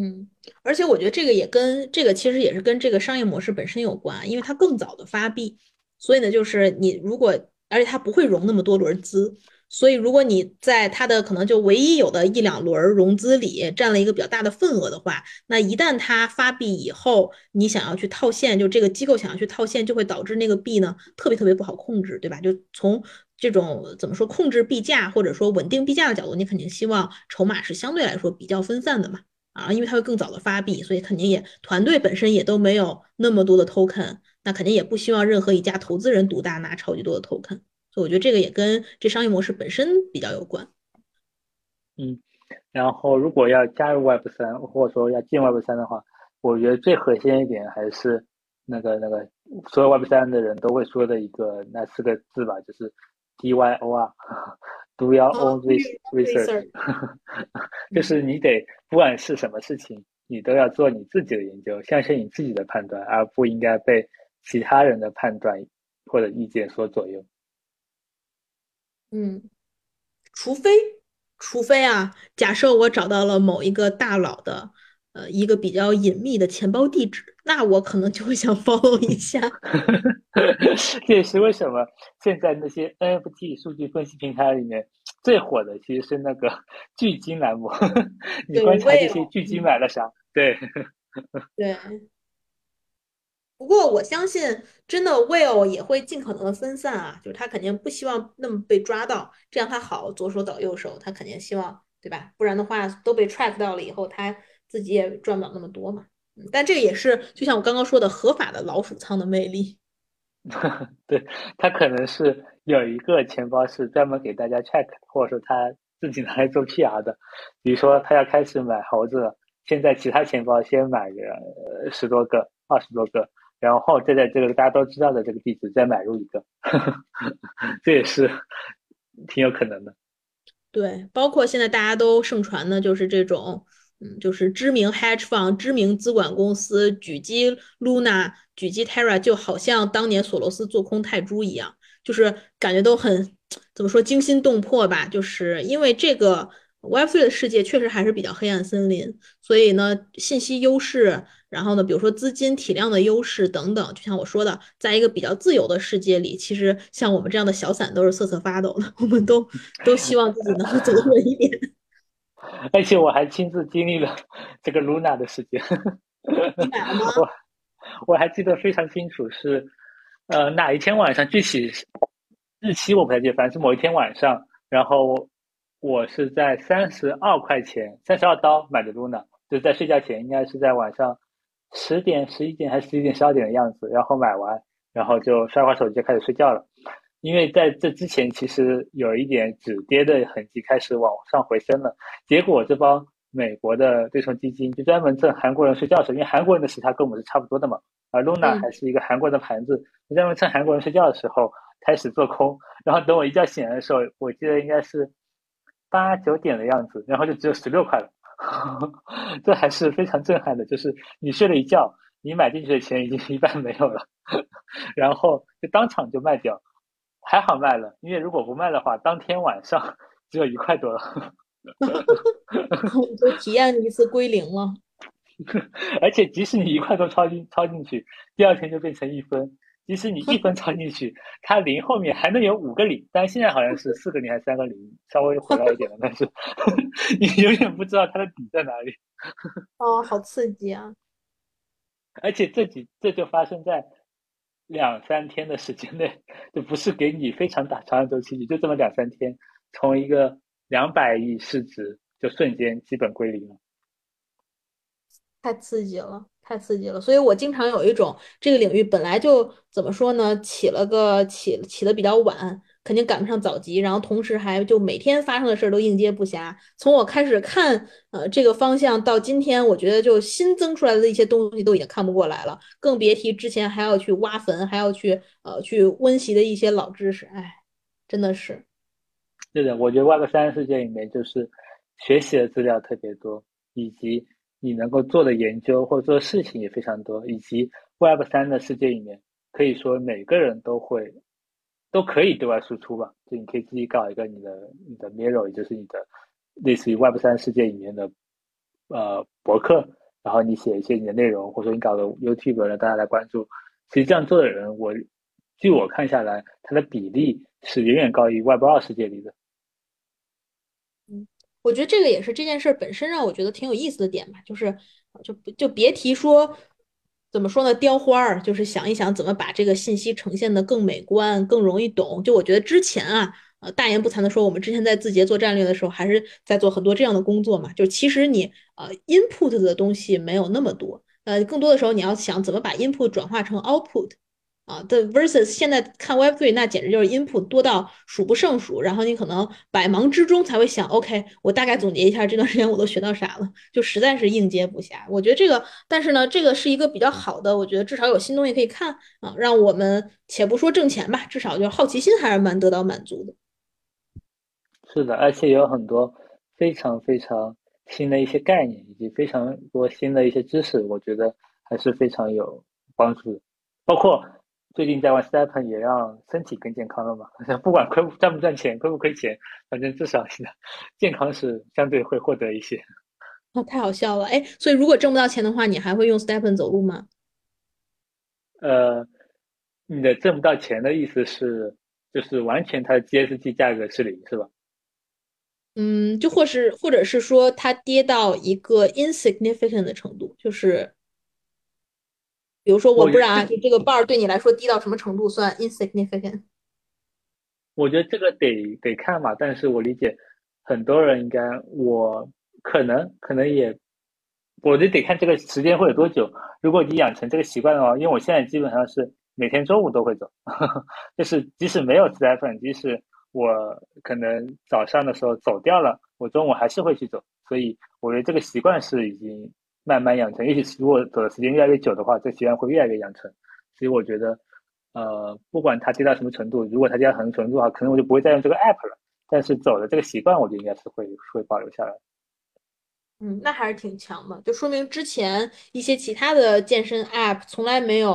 嗯，而且我觉得这个也跟这个其实也是跟这个商业模式本身有关，因为它更早的发币，所以呢，就是你如果而且它不会融那么多轮资。所以，如果你在它的可能就唯一有的一两轮融资里占了一个比较大的份额的话，那一旦它发币以后，你想要去套现，就这个机构想要去套现，就会导致那个币呢特别特别不好控制，对吧？就从这种怎么说控制币价或者说稳定币价的角度，你肯定希望筹码是相对来说比较分散的嘛，啊，因为它会更早的发币，所以肯定也团队本身也都没有那么多的 token，那肯定也不希望任何一家投资人独大拿超级多的 token 所以。我觉得这个也跟这商业模式本身比较有关。嗯，然后如果要加入 Web 三，或者说要进 Web 三的话，我觉得最核心一点还是那个那个所有 Web 三的人都会说的一个那四个字吧，就是 D Y O R Y O R，Do your own research，就是你得不管是什么事情，你都要做你自己的研究，相信你自己的判断，而不应该被其他人的判断或者意见所左右。嗯，除非，除非啊，假设我找到了某一个大佬的，呃，一个比较隐秘的钱包地址，那我可能就会想 follow 一下。这也是为什么现在那些 NFT 数据分析平台里面最火的其实是那个 巨金栏目。你观察这些巨金买了啥？对，对。不过我相信，真的 Will 也会尽可能的分散啊，就是他肯定不希望那么被抓到，这样他好左手倒右手，他肯定希望，对吧？不然的话都被 track 到了以后，他自己也赚不了那么多嘛。但这个也是，就像我刚刚说的，合法的老鼠仓的魅力。对他可能是有一个钱包是专门给大家 check，或者说他自己拿来做 PR 的。比如说他要开始买猴子了，现在其他钱包先买个十多个、二十多个。然后再在这个大家都知道的这个地址再买入一个，这也是挺有可能的。对，包括现在大家都盛传的就是这种，嗯，就是知名 hedge fund、知名资管公司狙击 Luna、狙击 Terra，就好像当年索罗斯做空泰铢一样，就是感觉都很怎么说惊心动魄吧？就是因为这个 Web3 的世界确实还是比较黑暗森林，所以呢，信息优势。然后呢，比如说资金体量的优势等等，就像我说的，在一个比较自由的世界里，其实像我们这样的小散都是瑟瑟发抖的。我们都都希望自己能够走得稳一点。而且我还亲自经历了 这个 Luna 的事件。你买了吗？我我还记得非常清楚，是呃哪一天晚上，具体日期我不太记得，反正是某一天晚上，然后我是在三十二块钱、三十二刀买的 Luna，就在睡觉前，应该是在晚上。十点、十一点还是十一点、十二点的样子，然后买完，然后就刷会手机就开始睡觉了。因为在这之前，其实有一点止跌的痕迹，开始往上回升了。结果这帮美国的对冲基金就专门趁韩国人睡觉的时候，因为韩国人的时差跟我们是差不多的嘛，而 Luna 还是一个韩国人的盘子，就专门趁韩国人睡觉的时候开始做空。然后等我一觉醒来的时候，我记得应该是八九点的样子，然后就只有十六块了。这还是非常震撼的，就是你睡了一觉，你买进去的钱已经一半没有了，然后就当场就卖掉，还好卖了，因为如果不卖的话，当天晚上 只有一块多了。就体验了一次归零了。而且即使你一块多抄进抄进去，第二天就变成一分。即使你一分抄进去，它零后面还能有五个零，但现在好像是四个零还是三个零，稍微回来一点了。但是你永远不知道它的底在哪里。哦，好刺激啊！而且这几这就发生在两三天的时间内，就不是给你非常大长的周期，你就这么两三天，从一个两百亿市值就瞬间基本归零了。太刺激了。太刺激了，所以我经常有一种这个领域本来就怎么说呢，起了个起起的比较晚，肯定赶不上早集，然后同时还就每天发生的事儿都应接不暇。从我开始看呃这个方向到今天，我觉得就新增出来的一些东西都已经看不过来了，更别提之前还要去挖坟，还要去呃去温习的一些老知识。哎，真的是。是的，我觉得 Web 三世界里面就是学习的资料特别多，以及你能够做的研究或者做的事情也非常多，以及 Web 三的世界里面可以说每个人都会都可以对外输出吧，就你可以自己搞一个你的你的 Mirror，也就是你的类似于 Web 三世界里面的呃博客，然后你写一些你的内容，或者说你搞个 YouTube 让大家来关注。其实这样做的人，我据我看下来，他的比例是远远高于 Web 二世界里的。嗯我觉得这个也是这件事本身让我觉得挺有意思的点吧，就是就就别提说怎么说呢，雕花儿，就是想一想怎么把这个信息呈现的更美观、更容易懂。就我觉得之前啊，呃，大言不惭的说，我们之前在字节做战略的时候，还是在做很多这样的工作嘛。就其实你呃 input 的东西没有那么多，呃，更多的时候你要想怎么把 input 转化成 output。啊，的 versus 现在看 Web3，那简直就是 input 多到数不胜数，然后你可能百忙之中才会想，OK，我大概总结一下这段时间我都学到啥了，就实在是应接不暇。我觉得这个，但是呢，这个是一个比较好的，我觉得至少有新东西可以看啊，让我们且不说挣钱吧，至少就是好奇心还是蛮得到满足的。是的，而且有很多非常非常新的一些概念，以及非常多新的一些知识，我觉得还是非常有帮助的，包括。最近在玩 Step，也让身体更健康了嘛？不管亏赚不赚钱，亏不亏钱，反正至少 健康是相对会获得一些。哦，太好笑了！哎，所以如果挣不到钱的话，你还会用 Step 走路吗？呃，你的挣不到钱的意思是，就是完全它的 GST 价格是零，是吧？嗯，就或是或者是说它跌到一个 insignificant 的程度，就是。比如说，我不知道啊，就这个 bar 对你来说低到什么程度算 insignificant？我觉得这个得得看嘛，但是我理解很多人应该，我可能可能也，我就得看这个时间会有多久。如果你养成这个习惯的话，因为我现在基本上是每天中午都会走，就是即使没有 step，即使我可能早上的时候走掉了，我中午还是会去走，所以我觉得这个习惯是已经。慢慢养成，也许如果走的时间越来越久的话，这习惯会越来越养成。所以我觉得，呃，不管它跌到什么程度，如果它跌到什么程度的话，可能我就不会再用这个 app 了。但是走的这个习惯，我觉得应该是会会保留下来。嗯，那还是挺强的，就说明之前一些其他的健身 app 从来没有，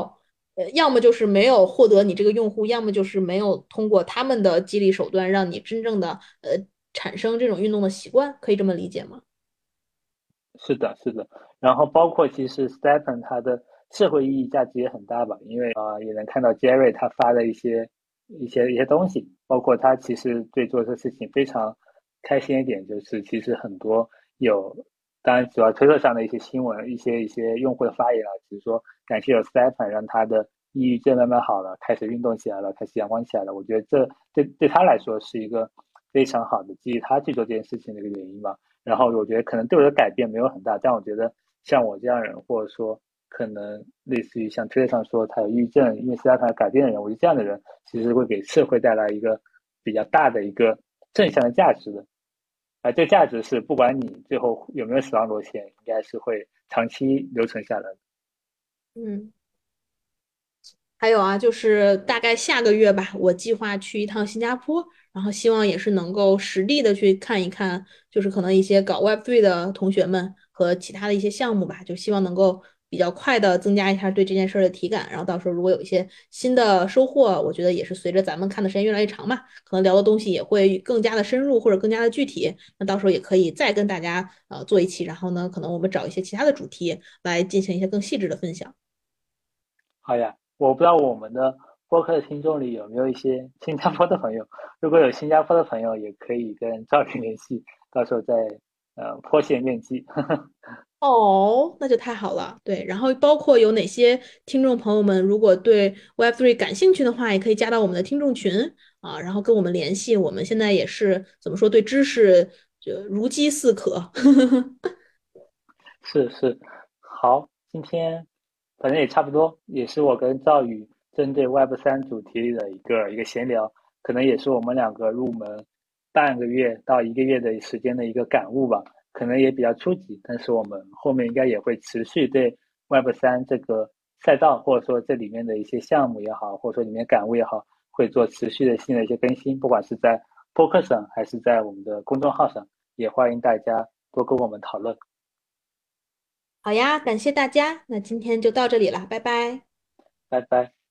呃，要么就是没有获得你这个用户，要么就是没有通过他们的激励手段让你真正的呃产生这种运动的习惯，可以这么理解吗？是的，是的。然后包括其实 Stephen 他的社会意义价值也很大吧，因为啊也能看到 Jerry 他发的一些一些一些东西，包括他其实对做这事情非常开心一点，就是其实很多有，当然主要推特上的一些新闻，一些一些用户的发言啊，比如说感谢有 Stephen 让他的抑郁症慢慢好了，开始运动起来了，开始阳光起来了。我觉得这对对他来说是一个非常好的激励他去做这件事情的一个原因吧。然后我觉得可能对我的改变没有很大，但我觉得。像我这样人，或者说可能类似于像推特上说他有抑郁症，因为斯拉团改变的人，我觉得这样的人其实会给社会带来一个比较大的一个正向的价值的。啊，这价值是不管你最后有没有死亡螺旋，应该是会长期留存下来的。嗯，还有啊，就是大概下个月吧，我计划去一趟新加坡，然后希望也是能够实地的去看一看，就是可能一些搞 Web3 的同学们。和其他的一些项目吧，就希望能够比较快的增加一下对这件事儿的体感，然后到时候如果有一些新的收获，我觉得也是随着咱们看的时间越来越长嘛，可能聊的东西也会更加的深入或者更加的具体，那到时候也可以再跟大家呃做一期，然后呢，可能我们找一些其他的主题来进行一些更细致的分享。好呀，我不知道我们的播客的听众里有没有一些新加坡的朋友，如果有新加坡的朋友，也可以跟赵云联系，到时候再。呃，破线面积 哦，那就太好了。对，然后包括有哪些听众朋友们，如果对 Web3 感兴趣的话，也可以加到我们的听众群啊，然后跟我们联系。我们现在也是怎么说，对知识就如饥似渴。是是，好，今天反正也差不多，也是我跟赵宇针对 Web 三主题的一个一个闲聊。可能也是我们两个入门半个月到一个月的时间的一个感悟吧。可能也比较初级，但是我们后面应该也会持续对 Web 三这个赛道，或者说这里面的一些项目也好，或者说里面感悟也好，会做持续的新的一些更新。不管是在播客上，还是在我们的公众号上，也欢迎大家多跟我们讨论。好呀，感谢大家，那今天就到这里了，拜拜，拜拜。